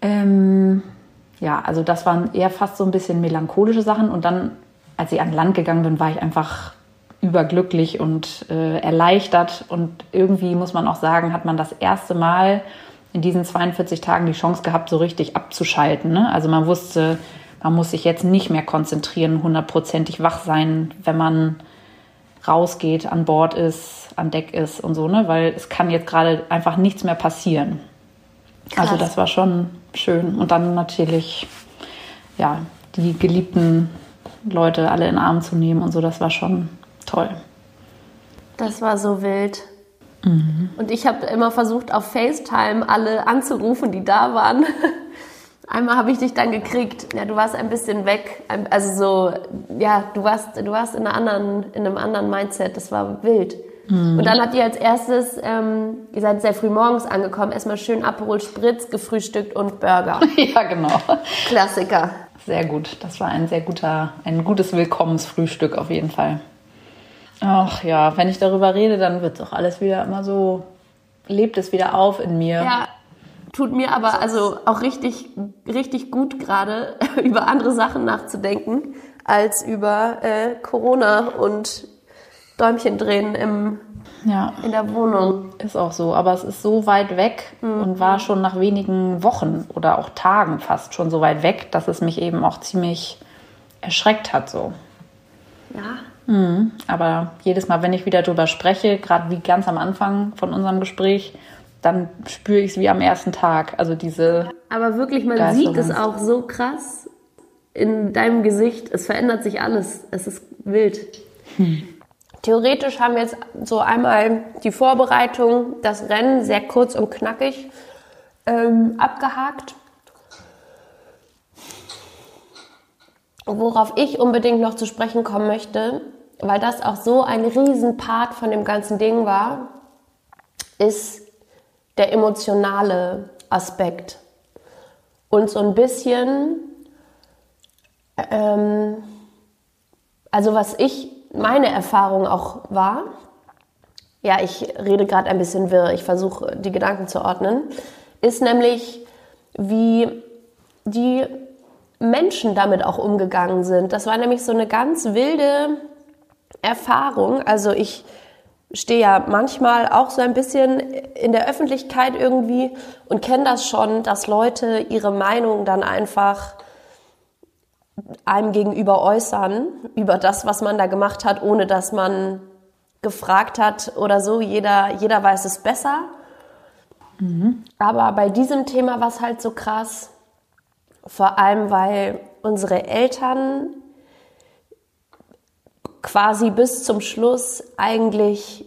Ähm, ja, also das waren eher fast so ein bisschen melancholische Sachen. Und dann, als ich an Land gegangen bin, war ich einfach überglücklich und äh, erleichtert. Und irgendwie muss man auch sagen, hat man das erste Mal in diesen 42 Tagen die Chance gehabt, so richtig abzuschalten. Ne? Also man wusste, man muss sich jetzt nicht mehr konzentrieren, hundertprozentig wach sein, wenn man rausgeht, an Bord ist, an Deck ist und so, ne? Weil es kann jetzt gerade einfach nichts mehr passieren. Krass. Also das war schon schön. Und dann natürlich, ja, die geliebten Leute alle in den Arm zu nehmen und so, das war schon toll. Das war so wild. Mhm. Und ich habe immer versucht, auf FaceTime alle anzurufen, die da waren. Einmal habe ich dich dann gekriegt. Ja, du warst ein bisschen weg. Also so, ja, du warst, du warst in, einer anderen, in einem anderen Mindset. Das war wild. Mhm. Und dann habt ihr als erstes, ähm, ihr seid sehr früh morgens angekommen, erstmal schön Aperol Spritz, gefrühstückt und Burger. ja, genau. Klassiker. Sehr gut. Das war ein sehr guter, ein gutes Willkommensfrühstück auf jeden Fall. Ach ja, wenn ich darüber rede, dann wird es auch alles wieder immer so, lebt es wieder auf in mir. Ja, tut mir aber also auch richtig, richtig gut gerade, über andere Sachen nachzudenken, als über äh, Corona und Däumchen drehen im, ja. in der Wohnung. Ist auch so, aber es ist so weit weg mhm. und war schon nach wenigen Wochen oder auch Tagen fast schon so weit weg, dass es mich eben auch ziemlich erschreckt hat so. Ja, Mhm. Aber jedes Mal, wenn ich wieder drüber spreche, gerade wie ganz am Anfang von unserem Gespräch, dann spüre ich es wie am ersten Tag. Also diese. Aber wirklich, man sieht es auch so krass in deinem Gesicht. Es verändert sich alles. Es ist wild. Hm. Theoretisch haben wir jetzt so einmal die Vorbereitung, das Rennen sehr kurz und knackig ähm, abgehakt. Worauf ich unbedingt noch zu sprechen kommen möchte, weil das auch so ein Riesenpart von dem ganzen Ding war, ist der emotionale Aspekt. Und so ein bisschen, ähm, also was ich, meine Erfahrung auch war, ja, ich rede gerade ein bisschen wirr, ich versuche die Gedanken zu ordnen, ist nämlich, wie die Menschen damit auch umgegangen sind. Das war nämlich so eine ganz wilde Erfahrung. Also ich stehe ja manchmal auch so ein bisschen in der Öffentlichkeit irgendwie und kenne das schon, dass Leute ihre Meinung dann einfach einem gegenüber äußern über das, was man da gemacht hat, ohne dass man gefragt hat oder so. Jeder, jeder weiß es besser. Mhm. Aber bei diesem Thema war es halt so krass, vor allem weil unsere Eltern quasi bis zum Schluss eigentlich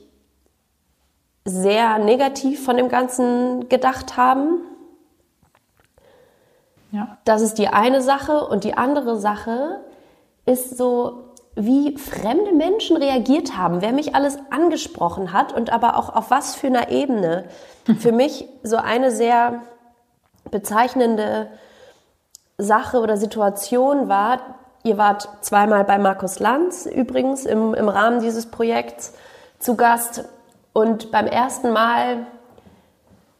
sehr negativ von dem Ganzen gedacht haben. Ja. Das ist die eine Sache. Und die andere Sache ist so, wie fremde Menschen reagiert haben, wer mich alles angesprochen hat und aber auch auf was für einer Ebene. Für mich so eine sehr bezeichnende Sache oder Situation war, ihr wart zweimal bei Markus Lanz übrigens im, im Rahmen dieses Projekts zu Gast und beim ersten Mal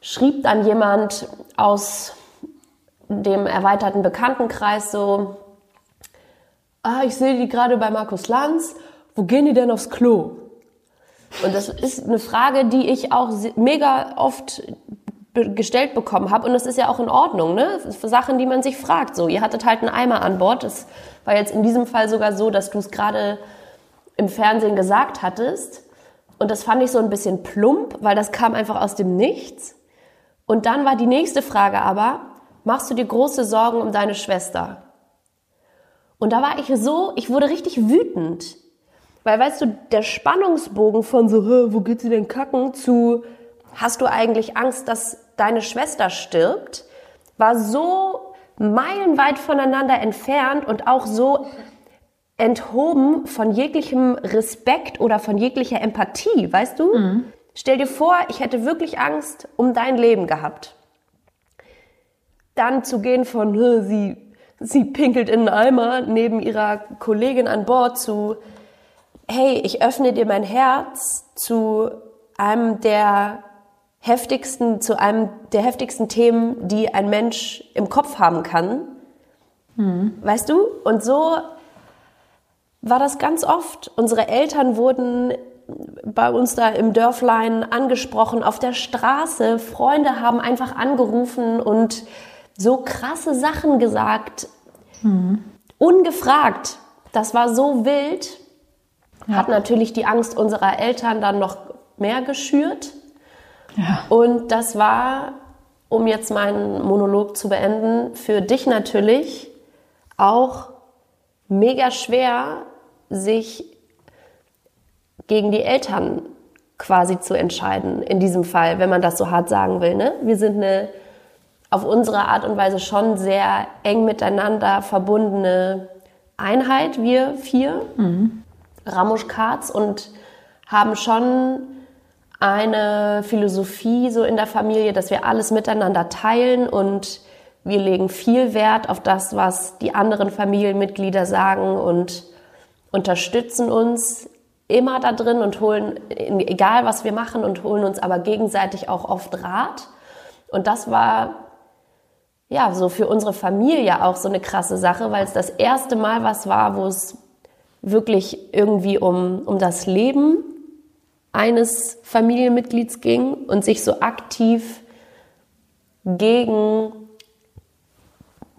schrieb dann jemand aus dem erweiterten Bekanntenkreis so, ah, ich sehe die gerade bei Markus Lanz, wo gehen die denn aufs Klo? Und das ist eine Frage, die ich auch mega oft gestellt bekommen habe. Und das ist ja auch in Ordnung, ne? Für Sachen, die man sich fragt. So, ihr hattet halt einen Eimer an Bord. Das war jetzt in diesem Fall sogar so, dass du es gerade im Fernsehen gesagt hattest. Und das fand ich so ein bisschen plump, weil das kam einfach aus dem Nichts. Und dann war die nächste Frage aber, machst du dir große Sorgen um deine Schwester? Und da war ich so, ich wurde richtig wütend. Weil, weißt du, der Spannungsbogen von so, wo geht sie denn kacken, zu, hast du eigentlich Angst, dass deine Schwester stirbt, war so meilenweit voneinander entfernt und auch so enthoben von jeglichem Respekt oder von jeglicher Empathie, weißt du? Mhm. Stell dir vor, ich hätte wirklich Angst um dein Leben gehabt. Dann zu gehen von, sie sie pinkelt in einen Eimer neben ihrer Kollegin an Bord zu, hey, ich öffne dir mein Herz zu einem der heftigsten, zu einem der heftigsten Themen, die ein Mensch im Kopf haben kann. Mhm. Weißt du? Und so war das ganz oft. Unsere Eltern wurden bei uns da im Dörflein angesprochen, auf der Straße. Freunde haben einfach angerufen und so krasse Sachen gesagt, mhm. ungefragt. Das war so wild. Ja. Hat natürlich die Angst unserer Eltern dann noch mehr geschürt. Ja. Und das war, um jetzt meinen Monolog zu beenden, für dich natürlich auch mega schwer, sich gegen die Eltern quasi zu entscheiden. In diesem Fall, wenn man das so hart sagen will. Ne? Wir sind eine auf unsere Art und Weise schon sehr eng miteinander verbundene Einheit, wir vier, mhm. Ramusch Katz, und haben schon eine Philosophie so in der Familie, dass wir alles miteinander teilen und wir legen viel Wert auf das, was die anderen Familienmitglieder sagen und unterstützen uns immer da drin und holen, egal was wir machen, und holen uns aber gegenseitig auch oft Rat. Und das war ja, so für unsere Familie auch so eine krasse Sache, weil es das erste Mal was war, wo es wirklich irgendwie um, um das Leben eines Familienmitglieds ging und sich so aktiv gegen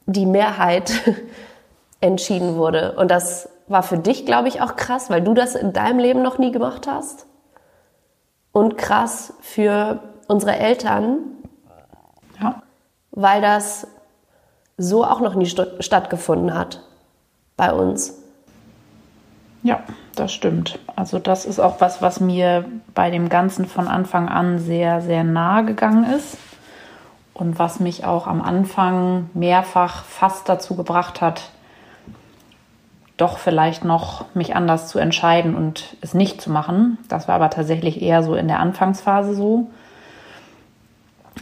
die Mehrheit entschieden wurde. Und das war für dich, glaube ich, auch krass, weil du das in deinem Leben noch nie gemacht hast. Und krass für unsere Eltern, ja weil das so auch noch nie st stattgefunden hat bei uns. Ja, das stimmt. Also das ist auch was, was mir bei dem Ganzen von Anfang an sehr, sehr nahe gegangen ist und was mich auch am Anfang mehrfach fast dazu gebracht hat, doch vielleicht noch mich anders zu entscheiden und es nicht zu machen. Das war aber tatsächlich eher so in der Anfangsphase so.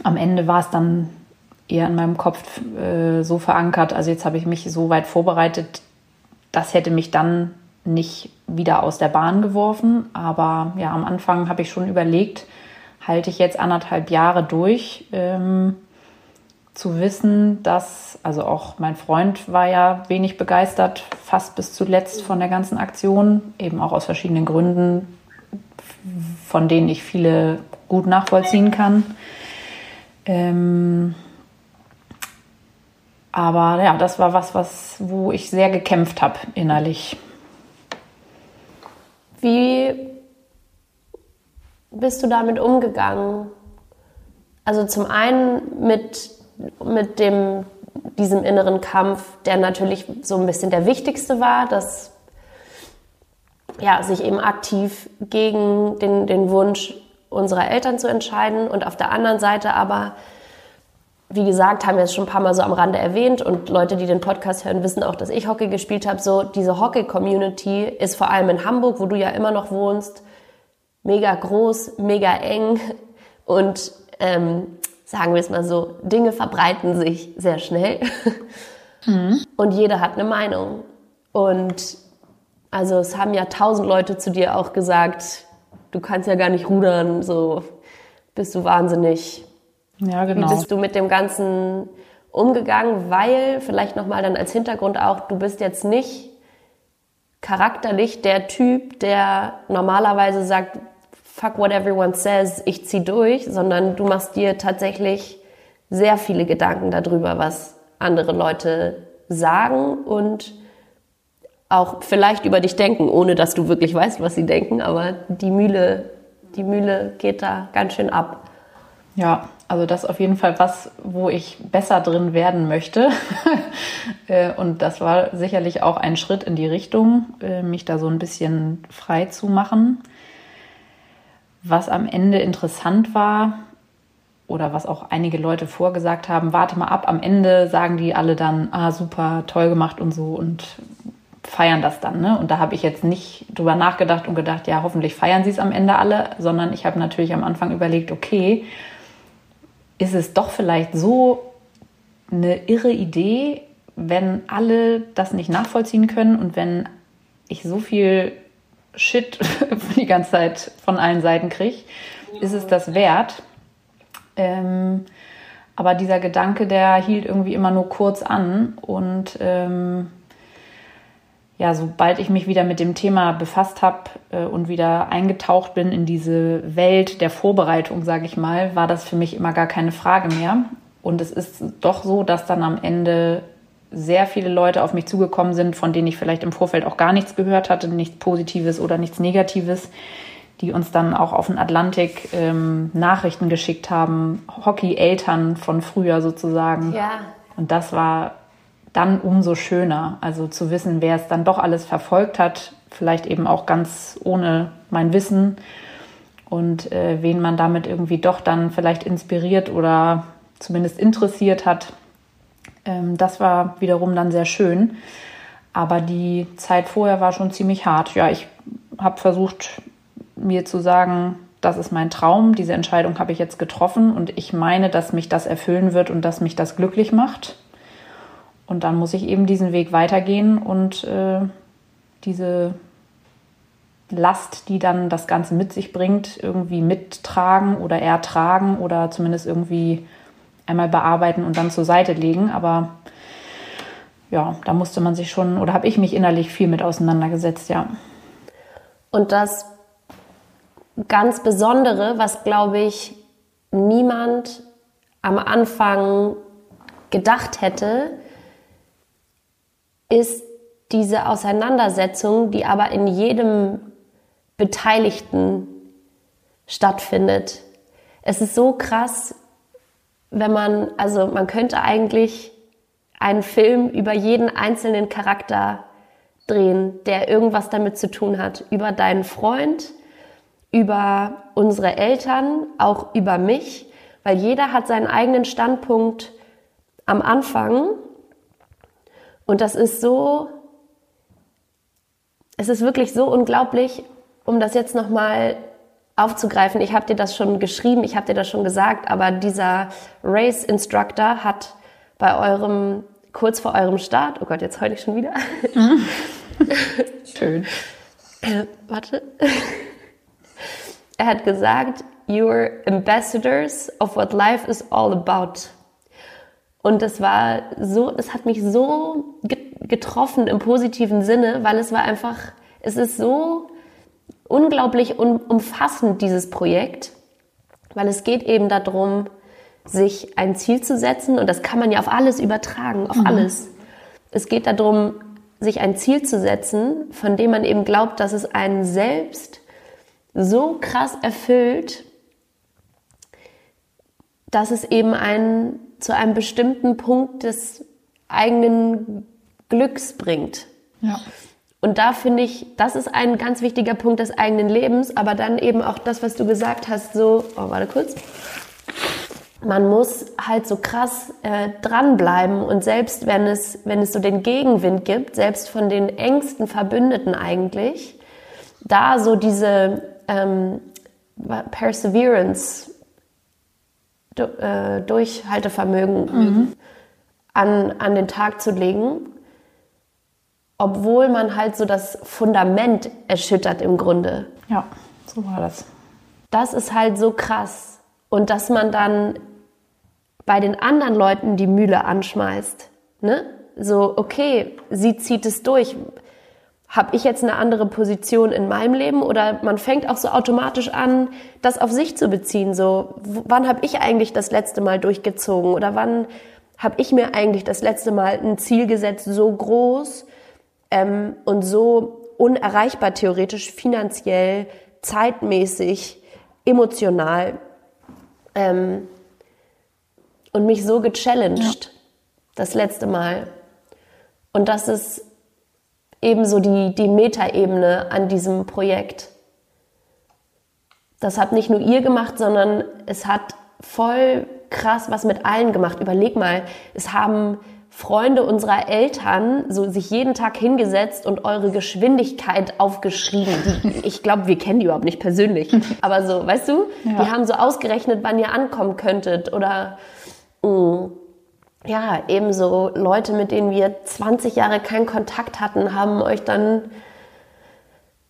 Am Ende war es dann eher in meinem Kopf äh, so verankert. Also jetzt habe ich mich so weit vorbereitet, das hätte mich dann nicht wieder aus der Bahn geworfen. Aber ja, am Anfang habe ich schon überlegt, halte ich jetzt anderthalb Jahre durch, ähm, zu wissen, dass, also auch mein Freund war ja wenig begeistert, fast bis zuletzt von der ganzen Aktion, eben auch aus verschiedenen Gründen, von denen ich viele gut nachvollziehen kann. Ähm, aber ja, das war was, was, wo ich sehr gekämpft habe innerlich. Wie bist du damit umgegangen? Also zum einen mit, mit dem, diesem inneren Kampf, der natürlich so ein bisschen der wichtigste war, dass ja, sich eben aktiv gegen den, den Wunsch unserer Eltern zu entscheiden und auf der anderen Seite aber, wie gesagt, haben wir es schon ein paar Mal so am Rande erwähnt und Leute, die den Podcast hören, wissen auch, dass ich Hockey gespielt habe. So, diese Hockey-Community ist vor allem in Hamburg, wo du ja immer noch wohnst, mega groß, mega eng und ähm, sagen wir es mal so, Dinge verbreiten sich sehr schnell mhm. und jeder hat eine Meinung. Und also es haben ja tausend Leute zu dir auch gesagt, du kannst ja gar nicht rudern, so bist du wahnsinnig. Ja, genau. Wie bist du mit dem Ganzen umgegangen? Weil, vielleicht nochmal dann als Hintergrund auch, du bist jetzt nicht charakterlich der Typ, der normalerweise sagt, fuck what everyone says, ich zieh durch, sondern du machst dir tatsächlich sehr viele Gedanken darüber, was andere Leute sagen und auch vielleicht über dich denken, ohne dass du wirklich weißt, was sie denken, aber die Mühle, die Mühle geht da ganz schön ab. Ja, also das ist auf jeden Fall was, wo ich besser drin werden möchte. Äh, und das war sicherlich auch ein Schritt in die Richtung, äh, mich da so ein bisschen frei zu machen. Was am Ende interessant war, oder was auch einige Leute vorgesagt haben, warte mal ab, am Ende sagen die alle dann, ah, super, toll gemacht und so und feiern das dann. Ne? Und da habe ich jetzt nicht drüber nachgedacht und gedacht, ja, hoffentlich feiern sie es am Ende alle, sondern ich habe natürlich am Anfang überlegt, okay, ist es doch vielleicht so eine irre Idee, wenn alle das nicht nachvollziehen können und wenn ich so viel Shit die ganze Zeit von allen Seiten kriege, ist es das wert. Ähm, aber dieser Gedanke, der hielt irgendwie immer nur kurz an und ähm, ja, sobald ich mich wieder mit dem Thema befasst habe äh, und wieder eingetaucht bin in diese Welt der Vorbereitung, sage ich mal, war das für mich immer gar keine Frage mehr. Und es ist doch so, dass dann am Ende sehr viele Leute auf mich zugekommen sind, von denen ich vielleicht im Vorfeld auch gar nichts gehört hatte, nichts Positives oder nichts Negatives, die uns dann auch auf den Atlantik ähm, Nachrichten geschickt haben, Hockey-Eltern von früher sozusagen. Ja. Und das war dann umso schöner. Also zu wissen, wer es dann doch alles verfolgt hat, vielleicht eben auch ganz ohne mein Wissen und äh, wen man damit irgendwie doch dann vielleicht inspiriert oder zumindest interessiert hat. Ähm, das war wiederum dann sehr schön. Aber die Zeit vorher war schon ziemlich hart. Ja, ich habe versucht, mir zu sagen, das ist mein Traum, diese Entscheidung habe ich jetzt getroffen und ich meine, dass mich das erfüllen wird und dass mich das glücklich macht. Und dann muss ich eben diesen Weg weitergehen und äh, diese Last, die dann das Ganze mit sich bringt, irgendwie mittragen oder ertragen oder zumindest irgendwie einmal bearbeiten und dann zur Seite legen. Aber ja, da musste man sich schon oder habe ich mich innerlich viel mit auseinandergesetzt, ja. Und das ganz Besondere, was glaube ich niemand am Anfang gedacht hätte, ist diese Auseinandersetzung, die aber in jedem Beteiligten stattfindet. Es ist so krass, wenn man, also man könnte eigentlich einen Film über jeden einzelnen Charakter drehen, der irgendwas damit zu tun hat. Über deinen Freund, über unsere Eltern, auch über mich, weil jeder hat seinen eigenen Standpunkt am Anfang und das ist so, es ist wirklich so unglaublich, um das jetzt nochmal aufzugreifen. Ich habe dir das schon geschrieben, ich habe dir das schon gesagt, aber dieser Race Instructor hat bei eurem, kurz vor eurem Start, oh Gott, jetzt heule ich schon wieder. Schön. Äh, warte. er hat gesagt, you're ambassadors of what life is all about. Und das war so, das hat mich so getroffen im positiven Sinne, weil es war einfach, es ist so unglaublich umfassend, dieses Projekt, weil es geht eben darum, sich ein Ziel zu setzen und das kann man ja auf alles übertragen, auf mhm. alles. Es geht darum, sich ein Ziel zu setzen, von dem man eben glaubt, dass es einen selbst so krass erfüllt, dass es eben ein, zu einem bestimmten Punkt des eigenen Glücks bringt. Ja. Und da finde ich, das ist ein ganz wichtiger Punkt des eigenen Lebens, aber dann eben auch das, was du gesagt hast, so, oh, warte kurz. Man muss halt so krass äh, dranbleiben und selbst wenn es, wenn es so den Gegenwind gibt, selbst von den engsten Verbündeten eigentlich, da so diese ähm, Perseverance, äh, Durchhaltevermögen mhm. an, an den Tag zu legen obwohl man halt so das Fundament erschüttert im Grunde. Ja, so war das. Das ist halt so krass. Und dass man dann bei den anderen Leuten die Mühle anschmeißt. Ne? So, okay, sie zieht es durch. Habe ich jetzt eine andere Position in meinem Leben? Oder man fängt auch so automatisch an, das auf sich zu beziehen. So, wann habe ich eigentlich das letzte Mal durchgezogen? Oder wann habe ich mir eigentlich das letzte Mal ein Ziel gesetzt, so groß, ähm, und so unerreichbar theoretisch, finanziell, zeitmäßig, emotional ähm, und mich so gechallenged ja. das letzte Mal. Und das ist ebenso die, die Metaebene an diesem Projekt. Das hat nicht nur ihr gemacht, sondern es hat voll krass was mit allen gemacht. Überleg mal, es haben Freunde unserer Eltern so sich jeden Tag hingesetzt und eure Geschwindigkeit aufgeschrieben. Die, ich glaube, wir kennen die überhaupt nicht persönlich. Aber so, weißt du, ja. die haben so ausgerechnet, wann ihr ankommen könntet. Oder mh, mm, ja, ebenso Leute, mit denen wir 20 Jahre keinen Kontakt hatten, haben euch dann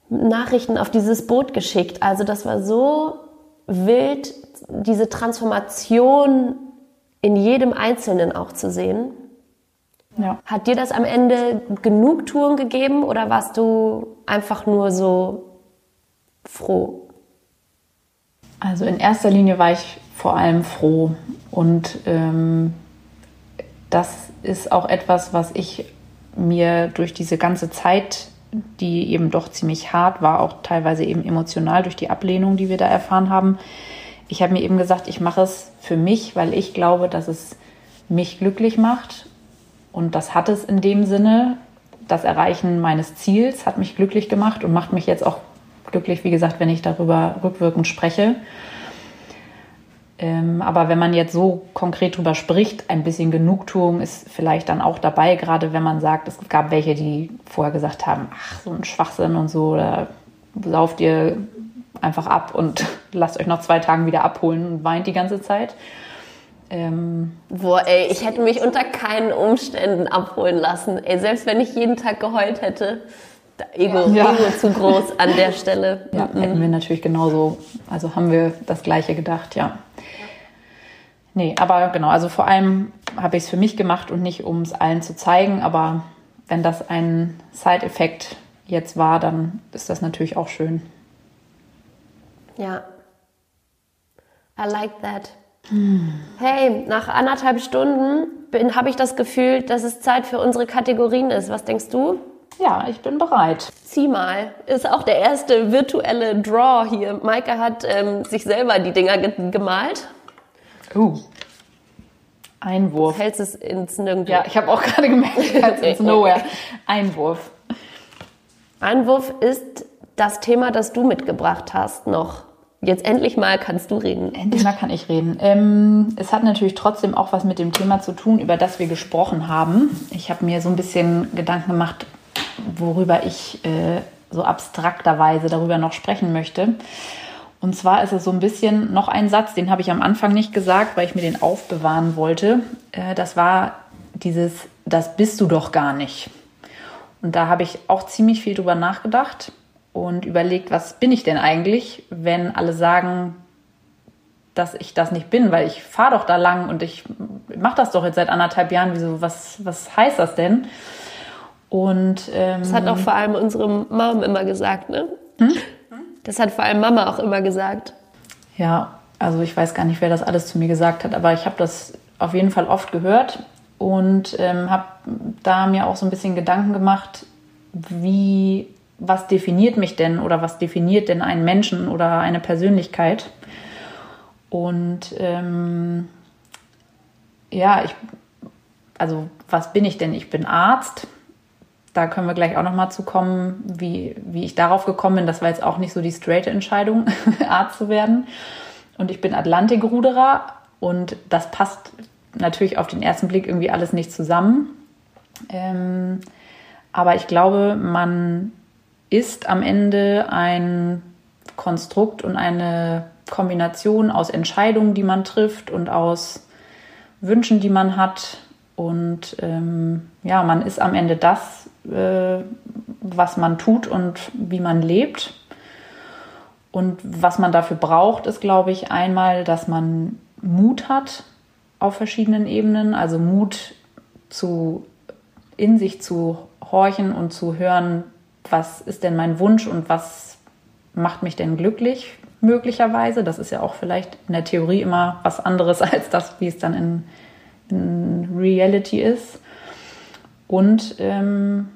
Nachrichten auf dieses Boot geschickt. Also das war so wild, diese Transformation in jedem Einzelnen auch zu sehen. Ja. Hat dir das am Ende genug Touren gegeben oder warst du einfach nur so froh? Also in erster Linie war ich vor allem froh und ähm, das ist auch etwas, was ich mir durch diese ganze Zeit, die eben doch ziemlich hart war, auch teilweise eben emotional durch die Ablehnung, die wir da erfahren haben. Ich habe mir eben gesagt, ich mache es für mich, weil ich glaube, dass es mich glücklich macht und das hat es in dem Sinne. Das Erreichen meines Ziels hat mich glücklich gemacht und macht mich jetzt auch glücklich, wie gesagt, wenn ich darüber rückwirkend spreche. Ähm, aber wenn man jetzt so konkret drüber spricht, ein bisschen Genugtuung ist vielleicht dann auch dabei, gerade wenn man sagt, es gab welche, die vorher gesagt haben, ach, so ein Schwachsinn und so, da lauft ihr einfach ab und lasst euch nach zwei Tagen wieder abholen und weint die ganze Zeit. Ähm, Boah, ey, ich hätte mich unter keinen Umständen abholen lassen. Ey, selbst wenn ich jeden Tag geheult hätte, Ego, ja. Ego zu groß an der Stelle. Ja, mhm. hätten wir natürlich genauso, also haben wir das Gleiche gedacht, ja. Nee, aber genau, also vor allem habe ich es für mich gemacht und nicht, um es allen zu zeigen, aber wenn das ein Side-Effekt jetzt war, dann ist das natürlich auch schön. Ja. I like that. Hey, nach anderthalb Stunden habe ich das Gefühl, dass es Zeit für unsere Kategorien ist. Was denkst du? Ja, ich bin bereit. Zieh mal. Ist auch der erste virtuelle Draw hier. Maike hat ähm, sich selber die Dinger ge gemalt. Uh. Einwurf. Hältst es ins Nirgendwo. Ja, ich habe auch gerade gemerkt, ich halte ins Nowhere. Einwurf. Einwurf ist das Thema, das du mitgebracht hast noch. Jetzt endlich mal kannst du reden. Endlich mal kann ich reden. Ähm, es hat natürlich trotzdem auch was mit dem Thema zu tun, über das wir gesprochen haben. Ich habe mir so ein bisschen Gedanken gemacht, worüber ich äh, so abstrakterweise darüber noch sprechen möchte. Und zwar ist es so ein bisschen noch ein Satz, den habe ich am Anfang nicht gesagt, weil ich mir den aufbewahren wollte. Äh, das war dieses, das bist du doch gar nicht. Und da habe ich auch ziemlich viel drüber nachgedacht und überlegt, was bin ich denn eigentlich, wenn alle sagen, dass ich das nicht bin, weil ich fahre doch da lang und ich mache das doch jetzt seit anderthalb Jahren. Wieso, was, was heißt das denn? Und ähm, das hat auch vor allem unsere Mom immer gesagt, ne? Hm? Das hat vor allem Mama auch immer gesagt. Ja, also ich weiß gar nicht, wer das alles zu mir gesagt hat, aber ich habe das auf jeden Fall oft gehört und ähm, habe da mir auch so ein bisschen Gedanken gemacht, wie was definiert mich denn oder was definiert denn einen Menschen oder eine Persönlichkeit? Und ähm, ja, ich, also was bin ich denn? Ich bin Arzt. Da können wir gleich auch nochmal zu kommen, wie, wie ich darauf gekommen bin. Das war jetzt auch nicht so die straight Entscheidung, Arzt zu werden. Und ich bin Atlantikruderer und das passt natürlich auf den ersten Blick irgendwie alles nicht zusammen. Ähm, aber ich glaube, man ist am Ende ein Konstrukt und eine Kombination aus Entscheidungen, die man trifft und aus Wünschen, die man hat. Und ähm, ja, man ist am Ende das, äh, was man tut und wie man lebt. Und was man dafür braucht, ist, glaube ich, einmal, dass man Mut hat auf verschiedenen Ebenen, also Mut zu in sich zu horchen und zu hören, was ist denn mein Wunsch und was macht mich denn glücklich möglicherweise. Das ist ja auch vielleicht in der Theorie immer was anderes als das, wie es dann in, in Reality ist. Und ähm,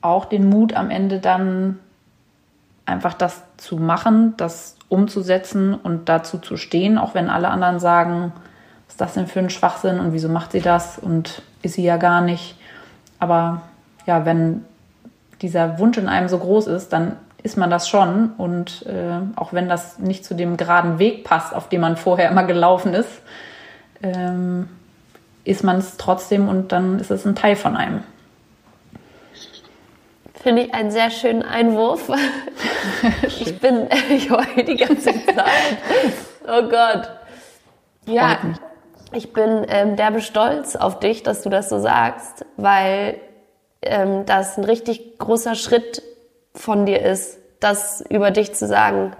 auch den Mut am Ende dann einfach das zu machen, das umzusetzen und dazu zu stehen, auch wenn alle anderen sagen, was ist das denn für ein Schwachsinn und wieso macht sie das und ist sie ja gar nicht. Aber ja, wenn dieser Wunsch in einem so groß ist, dann ist man das schon. Und äh, auch wenn das nicht zu dem geraden Weg passt, auf dem man vorher immer gelaufen ist, ähm, ist man es trotzdem und dann ist es ein Teil von einem. Finde ich einen sehr schönen Einwurf. ich bin, ich heule die ganze Zeit. Oh Gott. Ja, ich bin ähm, derbe stolz auf dich, dass du das so sagst, weil ähm, das ein richtig großer Schritt von dir ist, das über dich zu sagen.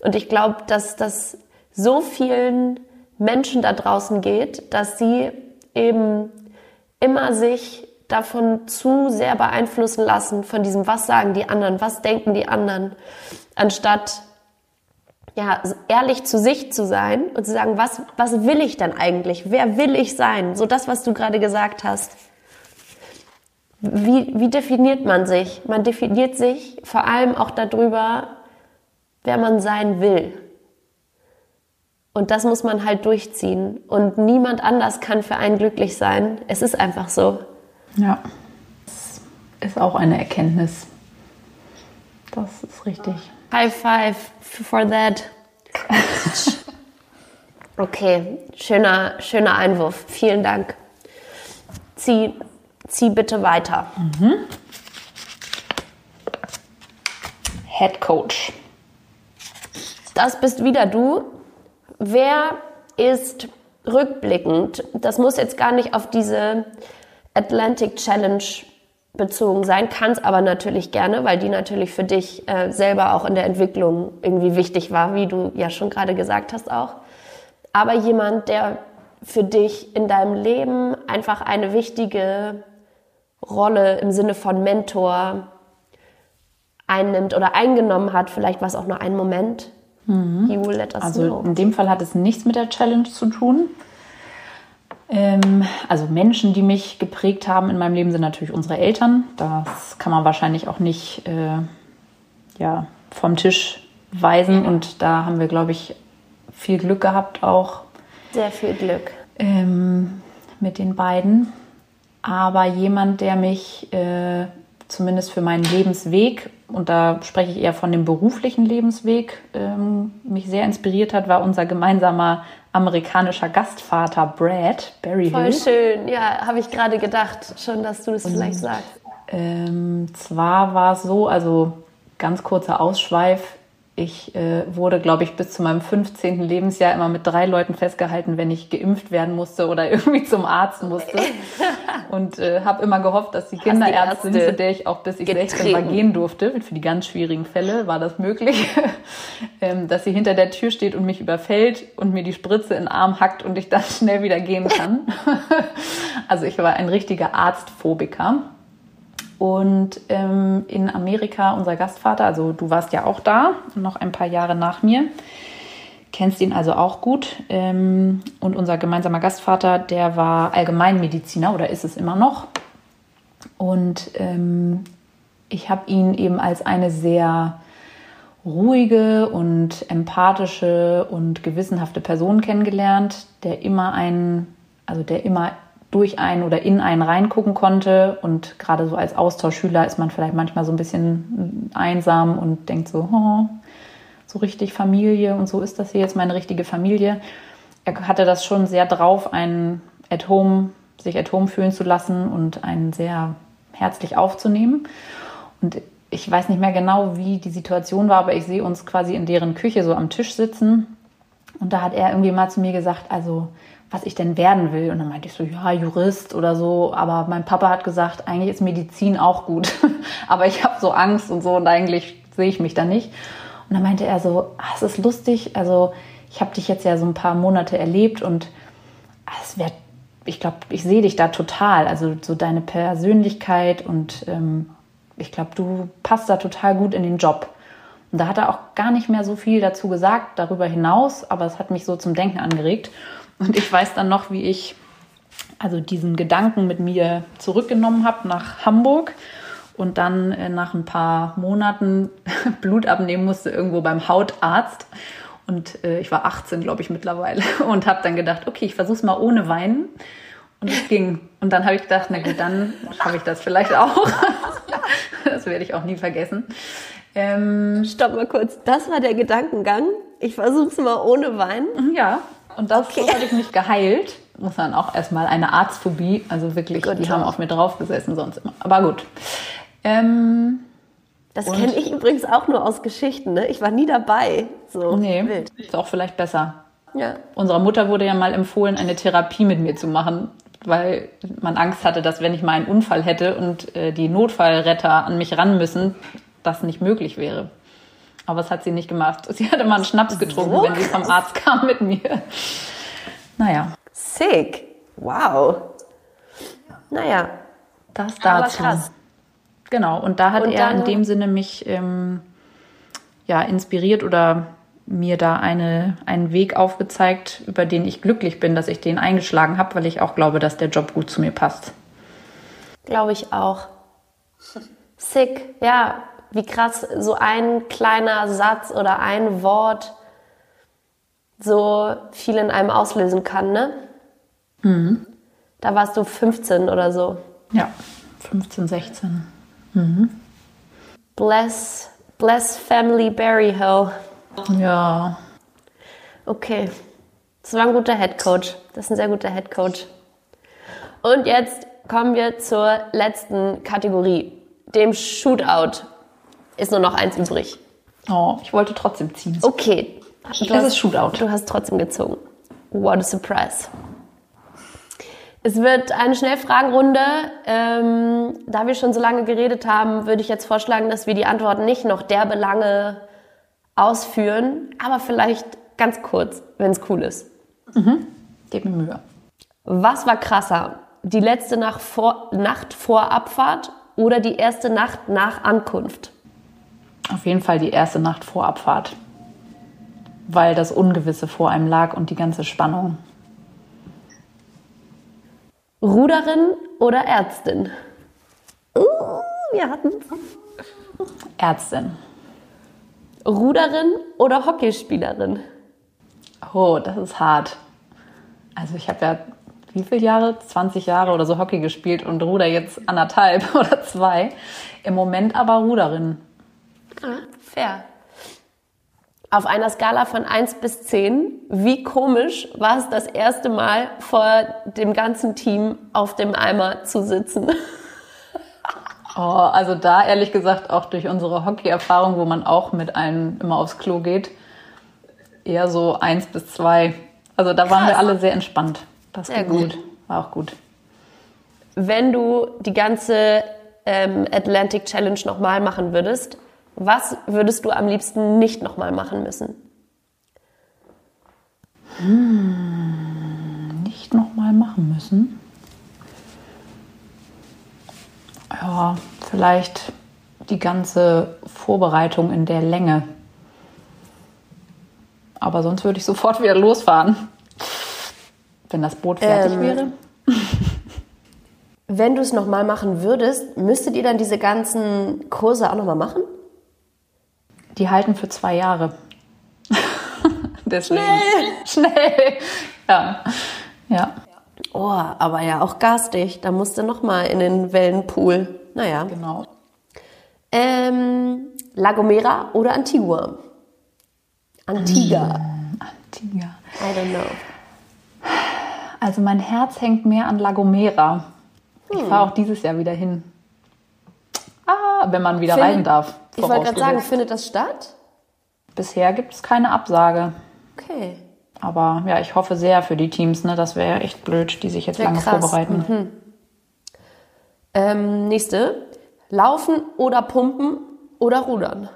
Und ich glaube, dass das so vielen Menschen da draußen geht, dass sie eben immer sich davon zu sehr beeinflussen lassen, von diesem, was sagen die anderen, was denken die anderen, anstatt ja, ehrlich zu sich zu sein und zu sagen, was, was will ich denn eigentlich? Wer will ich sein? So das, was du gerade gesagt hast. Wie, wie definiert man sich? Man definiert sich vor allem auch darüber, wer man sein will. Und das muss man halt durchziehen. Und niemand anders kann für einen glücklich sein. Es ist einfach so. Ja, das ist auch eine Erkenntnis. Das ist richtig. High five for that. okay, schöner, schöner Einwurf. Vielen Dank. Zieh, zieh bitte weiter. Mhm. Head Coach. Das bist wieder du. Wer ist rückblickend, das muss jetzt gar nicht auf diese Atlantic Challenge bezogen sein, kann es aber natürlich gerne, weil die natürlich für dich äh, selber auch in der Entwicklung irgendwie wichtig war, wie du ja schon gerade gesagt hast auch. Aber jemand, der für dich in deinem Leben einfach eine wichtige Rolle im Sinne von Mentor einnimmt oder eingenommen hat, vielleicht war es auch nur ein Moment. Mhm. also know. in dem Fall hat es nichts mit der Challenge zu tun. Ähm, also Menschen, die mich geprägt haben in meinem Leben, sind natürlich unsere Eltern. Das kann man wahrscheinlich auch nicht äh, ja, vom Tisch weisen. Und da haben wir, glaube ich, viel Glück gehabt auch. Sehr viel Glück. Ähm, mit den beiden. Aber jemand, der mich äh, zumindest für meinen Lebensweg, und da spreche ich eher von dem beruflichen Lebensweg, ähm, mich sehr inspiriert hat, war unser gemeinsamer amerikanischer Gastvater Brad Berryhill. Voll schön, ja, habe ich gerade gedacht, schon, dass du das und, vielleicht sagst. Ähm, zwar war es so, also ganz kurzer Ausschweif, ich äh, wurde, glaube ich, bis zu meinem 15. Lebensjahr immer mit drei Leuten festgehalten, wenn ich geimpft werden musste oder irgendwie zum Arzt musste. Und äh, habe immer gehofft, dass die Kinderärztin, zu der ich auch bis ich getreten. 16 war gehen durfte, für die ganz schwierigen Fälle war das möglich, ähm, dass sie hinter der Tür steht und mich überfällt und mir die Spritze in den Arm hackt und ich dann schnell wieder gehen kann. also ich war ein richtiger Arztphobiker. Und ähm, in Amerika unser Gastvater, also du warst ja auch da, noch ein paar Jahre nach mir, kennst ihn also auch gut. Ähm, und unser gemeinsamer Gastvater, der war Allgemeinmediziner oder ist es immer noch. Und ähm, ich habe ihn eben als eine sehr ruhige und empathische und gewissenhafte Person kennengelernt, der immer ein also der immer durch einen oder in einen reingucken konnte. Und gerade so als Austauschschüler ist man vielleicht manchmal so ein bisschen einsam und denkt so, oh, so richtig Familie und so ist das hier jetzt meine richtige Familie. Er hatte das schon sehr drauf, einen at home, sich at home fühlen zu lassen und einen sehr herzlich aufzunehmen. Und ich weiß nicht mehr genau, wie die Situation war, aber ich sehe uns quasi in deren Küche so am Tisch sitzen. Und da hat er irgendwie mal zu mir gesagt, also was ich denn werden will. Und dann meinte ich so, ja, Jurist oder so. Aber mein Papa hat gesagt, eigentlich ist Medizin auch gut. aber ich habe so Angst und so und eigentlich sehe ich mich da nicht. Und dann meinte er so, ah, es ist lustig, also ich habe dich jetzt ja so ein paar Monate erlebt und ah, es wäre, ich glaube, ich sehe dich da total. Also so deine Persönlichkeit und ähm, ich glaube, du passt da total gut in den Job. Und da hat er auch gar nicht mehr so viel dazu gesagt, darüber hinaus, aber es hat mich so zum Denken angeregt. Und ich weiß dann noch, wie ich also diesen Gedanken mit mir zurückgenommen habe nach Hamburg und dann äh, nach ein paar Monaten Blut abnehmen musste irgendwo beim Hautarzt. Und äh, ich war 18, glaube ich, mittlerweile und habe dann gedacht, okay, ich versuche es mal ohne Weinen. Und es ging. Und dann habe ich gedacht, na gut, dann habe ich das vielleicht auch. das werde ich auch nie vergessen. Ähm, Stopp mal kurz. Das war der Gedankengang. Ich versuche es mal ohne Weinen. Ja. Und das okay. hatte ich mich geheilt. Muss man auch erstmal eine Arztphobie, also wirklich, gut, die haben auf mir draufgesessen sonst immer. Aber gut. Ähm, das kenne ich übrigens auch nur aus Geschichten. Ne? Ich war nie dabei. So nee, wild. ist auch vielleicht besser. Ja. Unserer Mutter wurde ja mal empfohlen, eine Therapie mit mir zu machen, weil man Angst hatte, dass wenn ich mal einen Unfall hätte und äh, die Notfallretter an mich ran müssen, das nicht möglich wäre. Aber das hat sie nicht gemacht. Sie hatte mal einen Schnaps getrunken, so wenn sie vom Arzt kam mit mir. Naja. Sick. Wow. Naja. Das dazu. Krass. Genau, und da hat und er in dem Sinne mich ähm, ja, inspiriert oder mir da eine, einen Weg aufgezeigt, über den ich glücklich bin, dass ich den eingeschlagen habe, weil ich auch glaube, dass der Job gut zu mir passt. Glaube ich auch. Sick, ja, wie krass so ein kleiner Satz oder ein Wort so viel in einem auslösen kann, ne? Mhm. Da warst du 15 oder so. Ja, 15, 16. Mhm. Bless, bless Family Berry Hill. Ja. Okay. Das war ein guter Head Coach. Das ist ein sehr guter Head Coach. Und jetzt kommen wir zur letzten Kategorie, dem Shootout. Ist nur noch eins übrig. Oh, ich wollte trotzdem ziehen. Okay. Du das ist Shootout. Du hast trotzdem gezogen. What a surprise. Es wird eine Schnellfragenrunde. Ähm, da wir schon so lange geredet haben, würde ich jetzt vorschlagen, dass wir die Antworten nicht noch derbe lange ausführen, aber vielleicht ganz kurz, wenn es cool ist. Mhm. Gib mir Mühe. Was war krasser? Die letzte Nacht vor, Nacht vor Abfahrt oder die erste Nacht nach Ankunft? Auf jeden Fall die erste Nacht vor Abfahrt, weil das Ungewisse vor einem lag und die ganze Spannung. Ruderin oder Ärztin? Uh, wir hatten Ärztin. Ruderin oder Hockeyspielerin? Oh, das ist hart. Also ich habe ja wie viele Jahre? 20 Jahre oder so Hockey gespielt und ruder jetzt anderthalb oder zwei. Im Moment aber Ruderin. Ah, fair. Auf einer Skala von 1 bis 10, wie komisch war es das erste Mal vor dem ganzen Team auf dem Eimer zu sitzen? Oh, also da ehrlich gesagt auch durch unsere Hockey-Erfahrung, wo man auch mit allen immer aufs Klo geht, eher so 1 bis 2. Also da Krass. waren wir alle sehr entspannt. Das sehr gut. gut. War auch gut. Wenn du die ganze ähm, Atlantic Challenge nochmal machen würdest, was würdest du am liebsten nicht nochmal machen müssen? Hm, nicht nochmal machen müssen. Ja, vielleicht die ganze Vorbereitung in der Länge. Aber sonst würde ich sofort wieder losfahren, wenn das Boot fertig ähm, wäre. Wenn du es nochmal machen würdest, müsstet ihr dann diese ganzen Kurse auch nochmal machen? Die halten für zwei Jahre. Deswegen. Schnell! Schnell! Ja. ja. Oh, aber ja auch garstig. Da musste noch mal in den Wellenpool. Naja. Genau. Ähm, La Gomera oder Antigua? Antigua. Antigua. I don't know. Also mein Herz hängt mehr an La Gomera. Ich fahre auch dieses Jahr wieder hin. Ah, wenn man wieder Findet- reisen darf. Ich wollte gerade sagen, findet das statt? Bisher gibt es keine Absage. Okay. Aber ja, ich hoffe sehr für die Teams. Ne? Das wäre echt blöd, die sich jetzt Wär lange krass. vorbereiten. Ähm, nächste. Laufen oder pumpen oder rudern?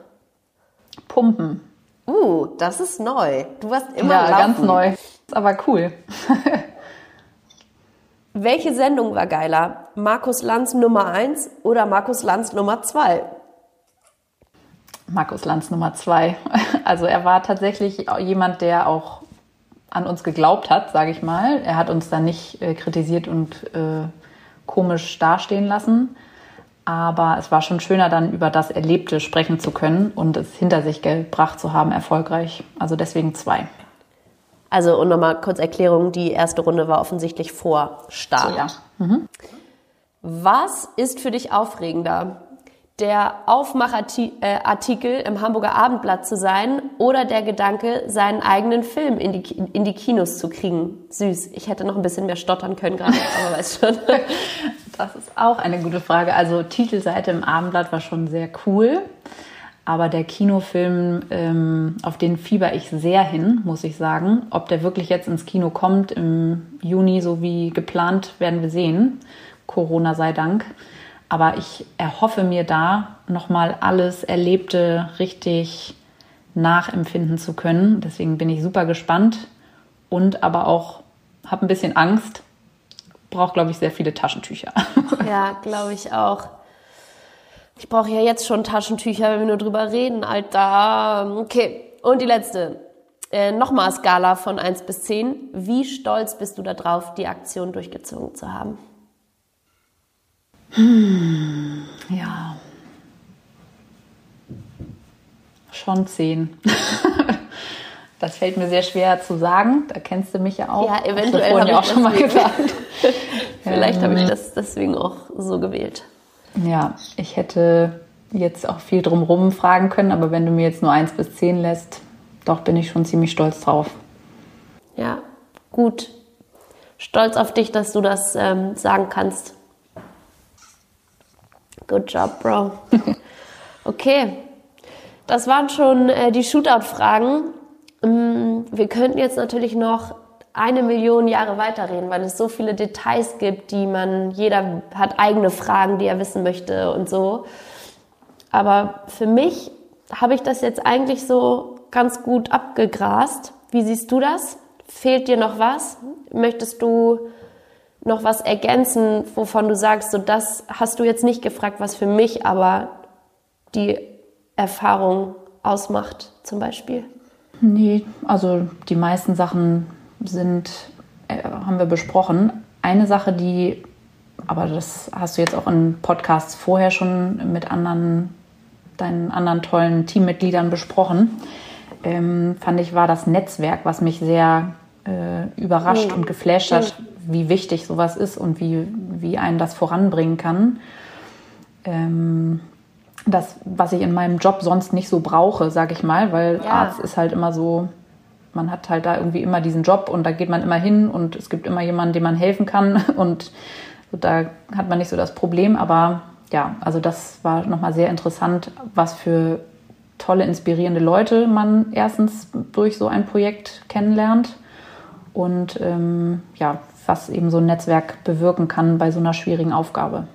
Pumpen. Uh, das ist neu. Du warst immer ja, laufen. ganz neu. Ist aber cool. Welche Sendung war geiler? Markus Lanz Nummer 1 oder Markus Lanz Nummer 2? Markus Lanz Nummer zwei. Also er war tatsächlich jemand, der auch an uns geglaubt hat, sage ich mal. Er hat uns da nicht äh, kritisiert und äh, komisch dastehen lassen. Aber es war schon schöner, dann über das Erlebte sprechen zu können und es hinter sich gebracht zu haben, erfolgreich. Also deswegen zwei. Also, und nochmal kurz Erklärung, die erste Runde war offensichtlich vor Start. So, ja. Was ist für dich aufregender? Der Aufmachartikel im Hamburger Abendblatt zu sein oder der Gedanke, seinen eigenen Film in die, in die Kinos zu kriegen? Süß. Ich hätte noch ein bisschen mehr stottern können gerade, aber weißt schon. Das ist auch eine gute Frage. Also Titelseite im Abendblatt war schon sehr cool. Aber der Kinofilm, ähm, auf den fieber ich sehr hin, muss ich sagen. Ob der wirklich jetzt ins Kino kommt im Juni, so wie geplant, werden wir sehen. Corona sei Dank. Aber ich erhoffe mir da nochmal alles Erlebte richtig nachempfinden zu können. Deswegen bin ich super gespannt und aber auch habe ein bisschen Angst. Brauche, glaube ich, sehr viele Taschentücher. Ja, glaube ich auch. Ich brauche ja jetzt schon Taschentücher, wenn wir nur drüber reden, Alter. Okay, und die letzte. Äh, Nochmal Skala von 1 bis 10. Wie stolz bist du darauf, die Aktion durchgezogen zu haben? Ja. Schon zehn. Das fällt mir sehr schwer zu sagen. Da kennst du mich ja auch. Ja, eventuell habe auch ich schon mal gesagt. Vielleicht habe ich das deswegen auch so gewählt. Ja, ich hätte jetzt auch viel drumherum fragen können, aber wenn du mir jetzt nur eins bis zehn lässt, doch bin ich schon ziemlich stolz drauf. Ja, gut. Stolz auf dich, dass du das ähm, sagen kannst. Good job, Bro. Okay, das waren schon äh, die Shootout-Fragen. Mm, Wir könnten jetzt natürlich noch eine Million Jahre weiterreden, weil es so viele Details gibt, die man, jeder hat eigene Fragen, die er wissen möchte und so. Aber für mich habe ich das jetzt eigentlich so ganz gut abgegrast. Wie siehst du das? Fehlt dir noch was? Möchtest du noch was ergänzen, wovon du sagst, so das hast du jetzt nicht gefragt, was für mich aber die Erfahrung ausmacht, zum Beispiel? Nee, also die meisten Sachen sind, äh, haben wir besprochen. Eine Sache, die, aber das hast du jetzt auch in Podcasts vorher schon mit anderen, deinen anderen tollen Teammitgliedern besprochen, ähm, fand ich, war das Netzwerk, was mich sehr äh, überrascht und geflasht hat, wie wichtig sowas ist und wie, wie einen das voranbringen kann. Ähm, das, was ich in meinem Job sonst nicht so brauche, sag ich mal, weil Ja. Arzt ist halt immer so, man hat halt da irgendwie immer diesen Job und da geht man immer hin und es gibt immer jemanden, dem man helfen kann und da hat man nicht so das Problem, aber ja, also das war nochmal sehr interessant, was für tolle, inspirierende Leute man erstens durch so ein Projekt kennenlernt und ähm, ja, was eben so ein Netzwerk bewirken kann bei so einer schwierigen Aufgabe.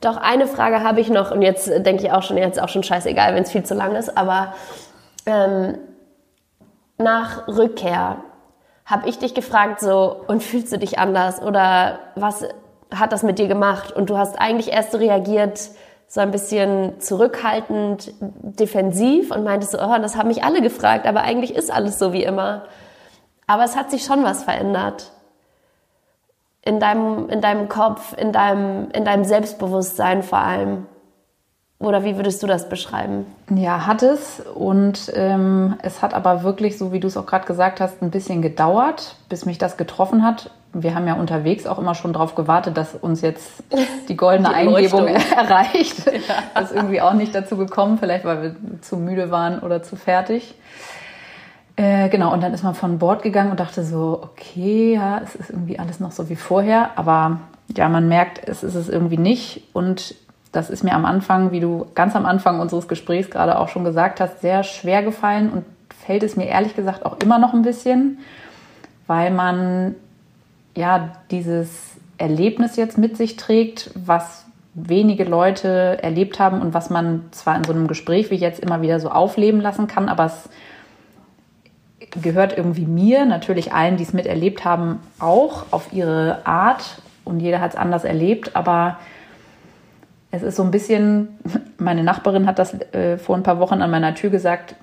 Doch eine Frage habe ich noch und jetzt denke ich auch schon, jetzt ist auch schon scheißegal, wenn es viel zu lang ist, aber ähm, nach Rückkehr habe ich dich gefragt so und fühlst du dich anders oder was hat das mit dir gemacht und du hast eigentlich erst reagiert so ein bisschen zurückhaltend, defensiv und meintest so, oh, das haben mich alle gefragt, aber eigentlich ist alles so wie immer. Aber es hat sich schon was verändert in deinem, in deinem Kopf, in deinem, in deinem Selbstbewusstsein vor allem? Oder wie würdest du das beschreiben? Ja, hat es. Und ähm, es hat aber wirklich, so wie du es auch gerade gesagt hast, ein bisschen gedauert, bis mich das getroffen hat. wir haben ja unterwegs auch immer schon darauf gewartet, dass uns jetzt die goldene die Eingebung erreicht. Ja. Das ist irgendwie auch nicht dazu gekommen, vielleicht weil wir zu müde waren oder zu fertig. Äh, genau, und dann ist man von Bord gegangen und dachte so, okay, ja, es ist irgendwie alles noch so wie vorher, aber ja, man merkt, es ist es irgendwie nicht. Und das ist mir am Anfang, wie du ganz am Anfang unseres Gesprächs gerade auch schon gesagt hast, sehr schwer gefallen und fällt es mir ehrlich gesagt auch immer noch ein bisschen, weil man ja dieses Erlebnis jetzt mit sich trägt, was wenige Leute erlebt haben und was man zwar in so einem Gespräch wie jetzt immer wieder so aufleben lassen kann, aber es gehört irgendwie mir, natürlich allen, die es miterlebt haben, auch auf ihre Art und jeder hat es anders erlebt, aber es ist so ein bisschen, meine Nachbarin hat das äh, vor ein paar Wochen an meiner Tür gesagt,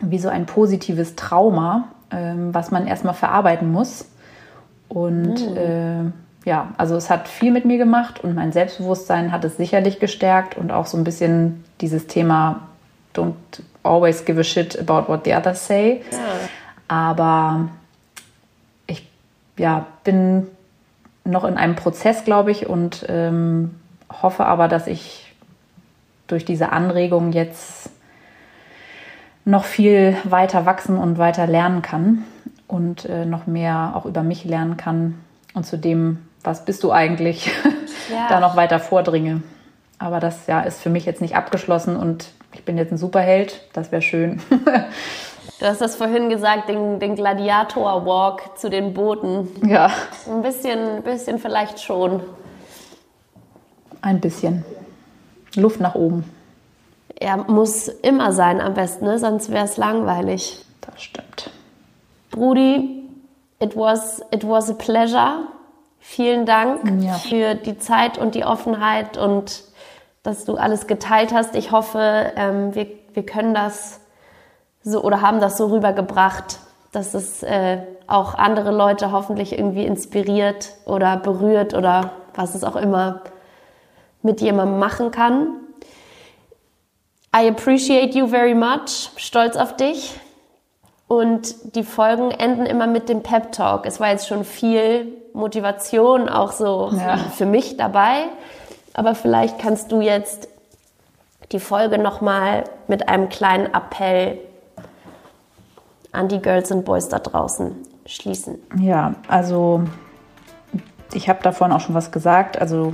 wie so ein positives Trauma, ähm, was man erstmal verarbeiten muss. Und mhm. äh, ja, also es hat viel mit mir gemacht und mein Selbstbewusstsein hat es sicherlich gestärkt und auch so ein bisschen dieses Thema don't always give a shit about what the others say. Ja. Aber ich ja, bin noch in einem Prozess, glaube ich, und ähm, hoffe aber, dass ich durch diese Anregung jetzt noch viel weiter wachsen und weiter lernen kann und äh, noch mehr auch über mich lernen kann und zu dem, was bist du eigentlich, ja. da noch weiter vordringe. Aber das ja, ist für mich jetzt nicht abgeschlossen und ich bin jetzt ein Superheld, das wäre schön. Du hast das vorhin gesagt, den, den Gladiator-Walk zu den Booten. Ja. Ein bisschen, bisschen vielleicht schon. Ein bisschen. Luft nach oben. Ja, muss immer sein am besten, ne? sonst wäre es langweilig. Das stimmt. Brudi, it was, it was a pleasure. Vielen Dank ja. für die Zeit und die Offenheit und dass du alles geteilt hast. Ich hoffe, ähm, wir, wir können das so oder haben das so rübergebracht, dass es äh, auch andere Leute hoffentlich irgendwie inspiriert oder berührt oder was es auch immer mit jemandem machen kann. I appreciate you very much. Stolz auf dich. Und die Folgen enden immer mit dem Pep Talk. Es war jetzt schon viel Motivation auch so ja. für mich dabei. Aber vielleicht kannst du jetzt die Folge nochmal mit einem kleinen Appell an die Girls und Boys da draußen schließen. Ja, also ich habe davon auch schon was gesagt. Also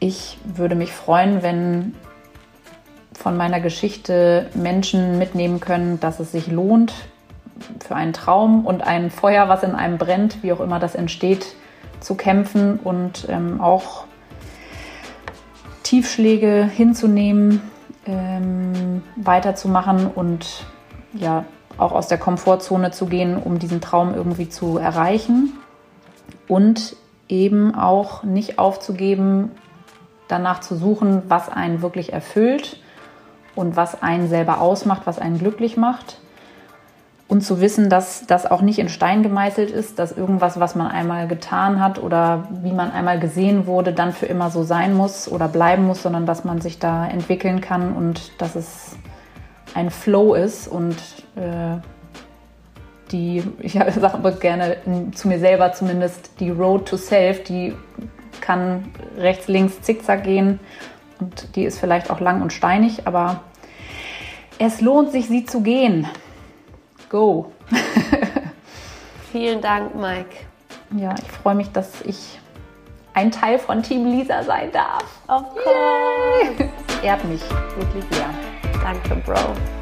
ich würde mich freuen, wenn von meiner Geschichte Menschen mitnehmen können, dass es sich lohnt, für einen Traum und ein Feuer, was in einem brennt, wie auch immer das entsteht, zu kämpfen und ähm, auch Tiefschläge hinzunehmen, ähm, weiterzumachen und ja, auch aus der Komfortzone zu gehen, um diesen Traum irgendwie zu erreichen. Und eben auch nicht aufzugeben, danach zu suchen, was einen wirklich erfüllt und was einen selber ausmacht, was einen glücklich macht. Und zu wissen, dass das auch nicht in Stein gemeißelt ist, dass irgendwas, was man einmal getan hat oder wie man einmal gesehen wurde, dann für immer so sein muss oder bleiben muss, sondern dass man sich da entwickeln kann und dass es ein Flow ist und äh, die, ich sage aber gerne zu mir selber zumindest, die Road to Self, die kann rechts, links, zickzack gehen und die ist vielleicht auch lang und steinig, aber es lohnt sich, sie zu gehen. Go! Vielen Dank, Mike. Ja, ich freue mich, dass ich ein Teil von Team Lisa sein darf. Of course! Ehrt mich wirklich sehr. Danke, Bro.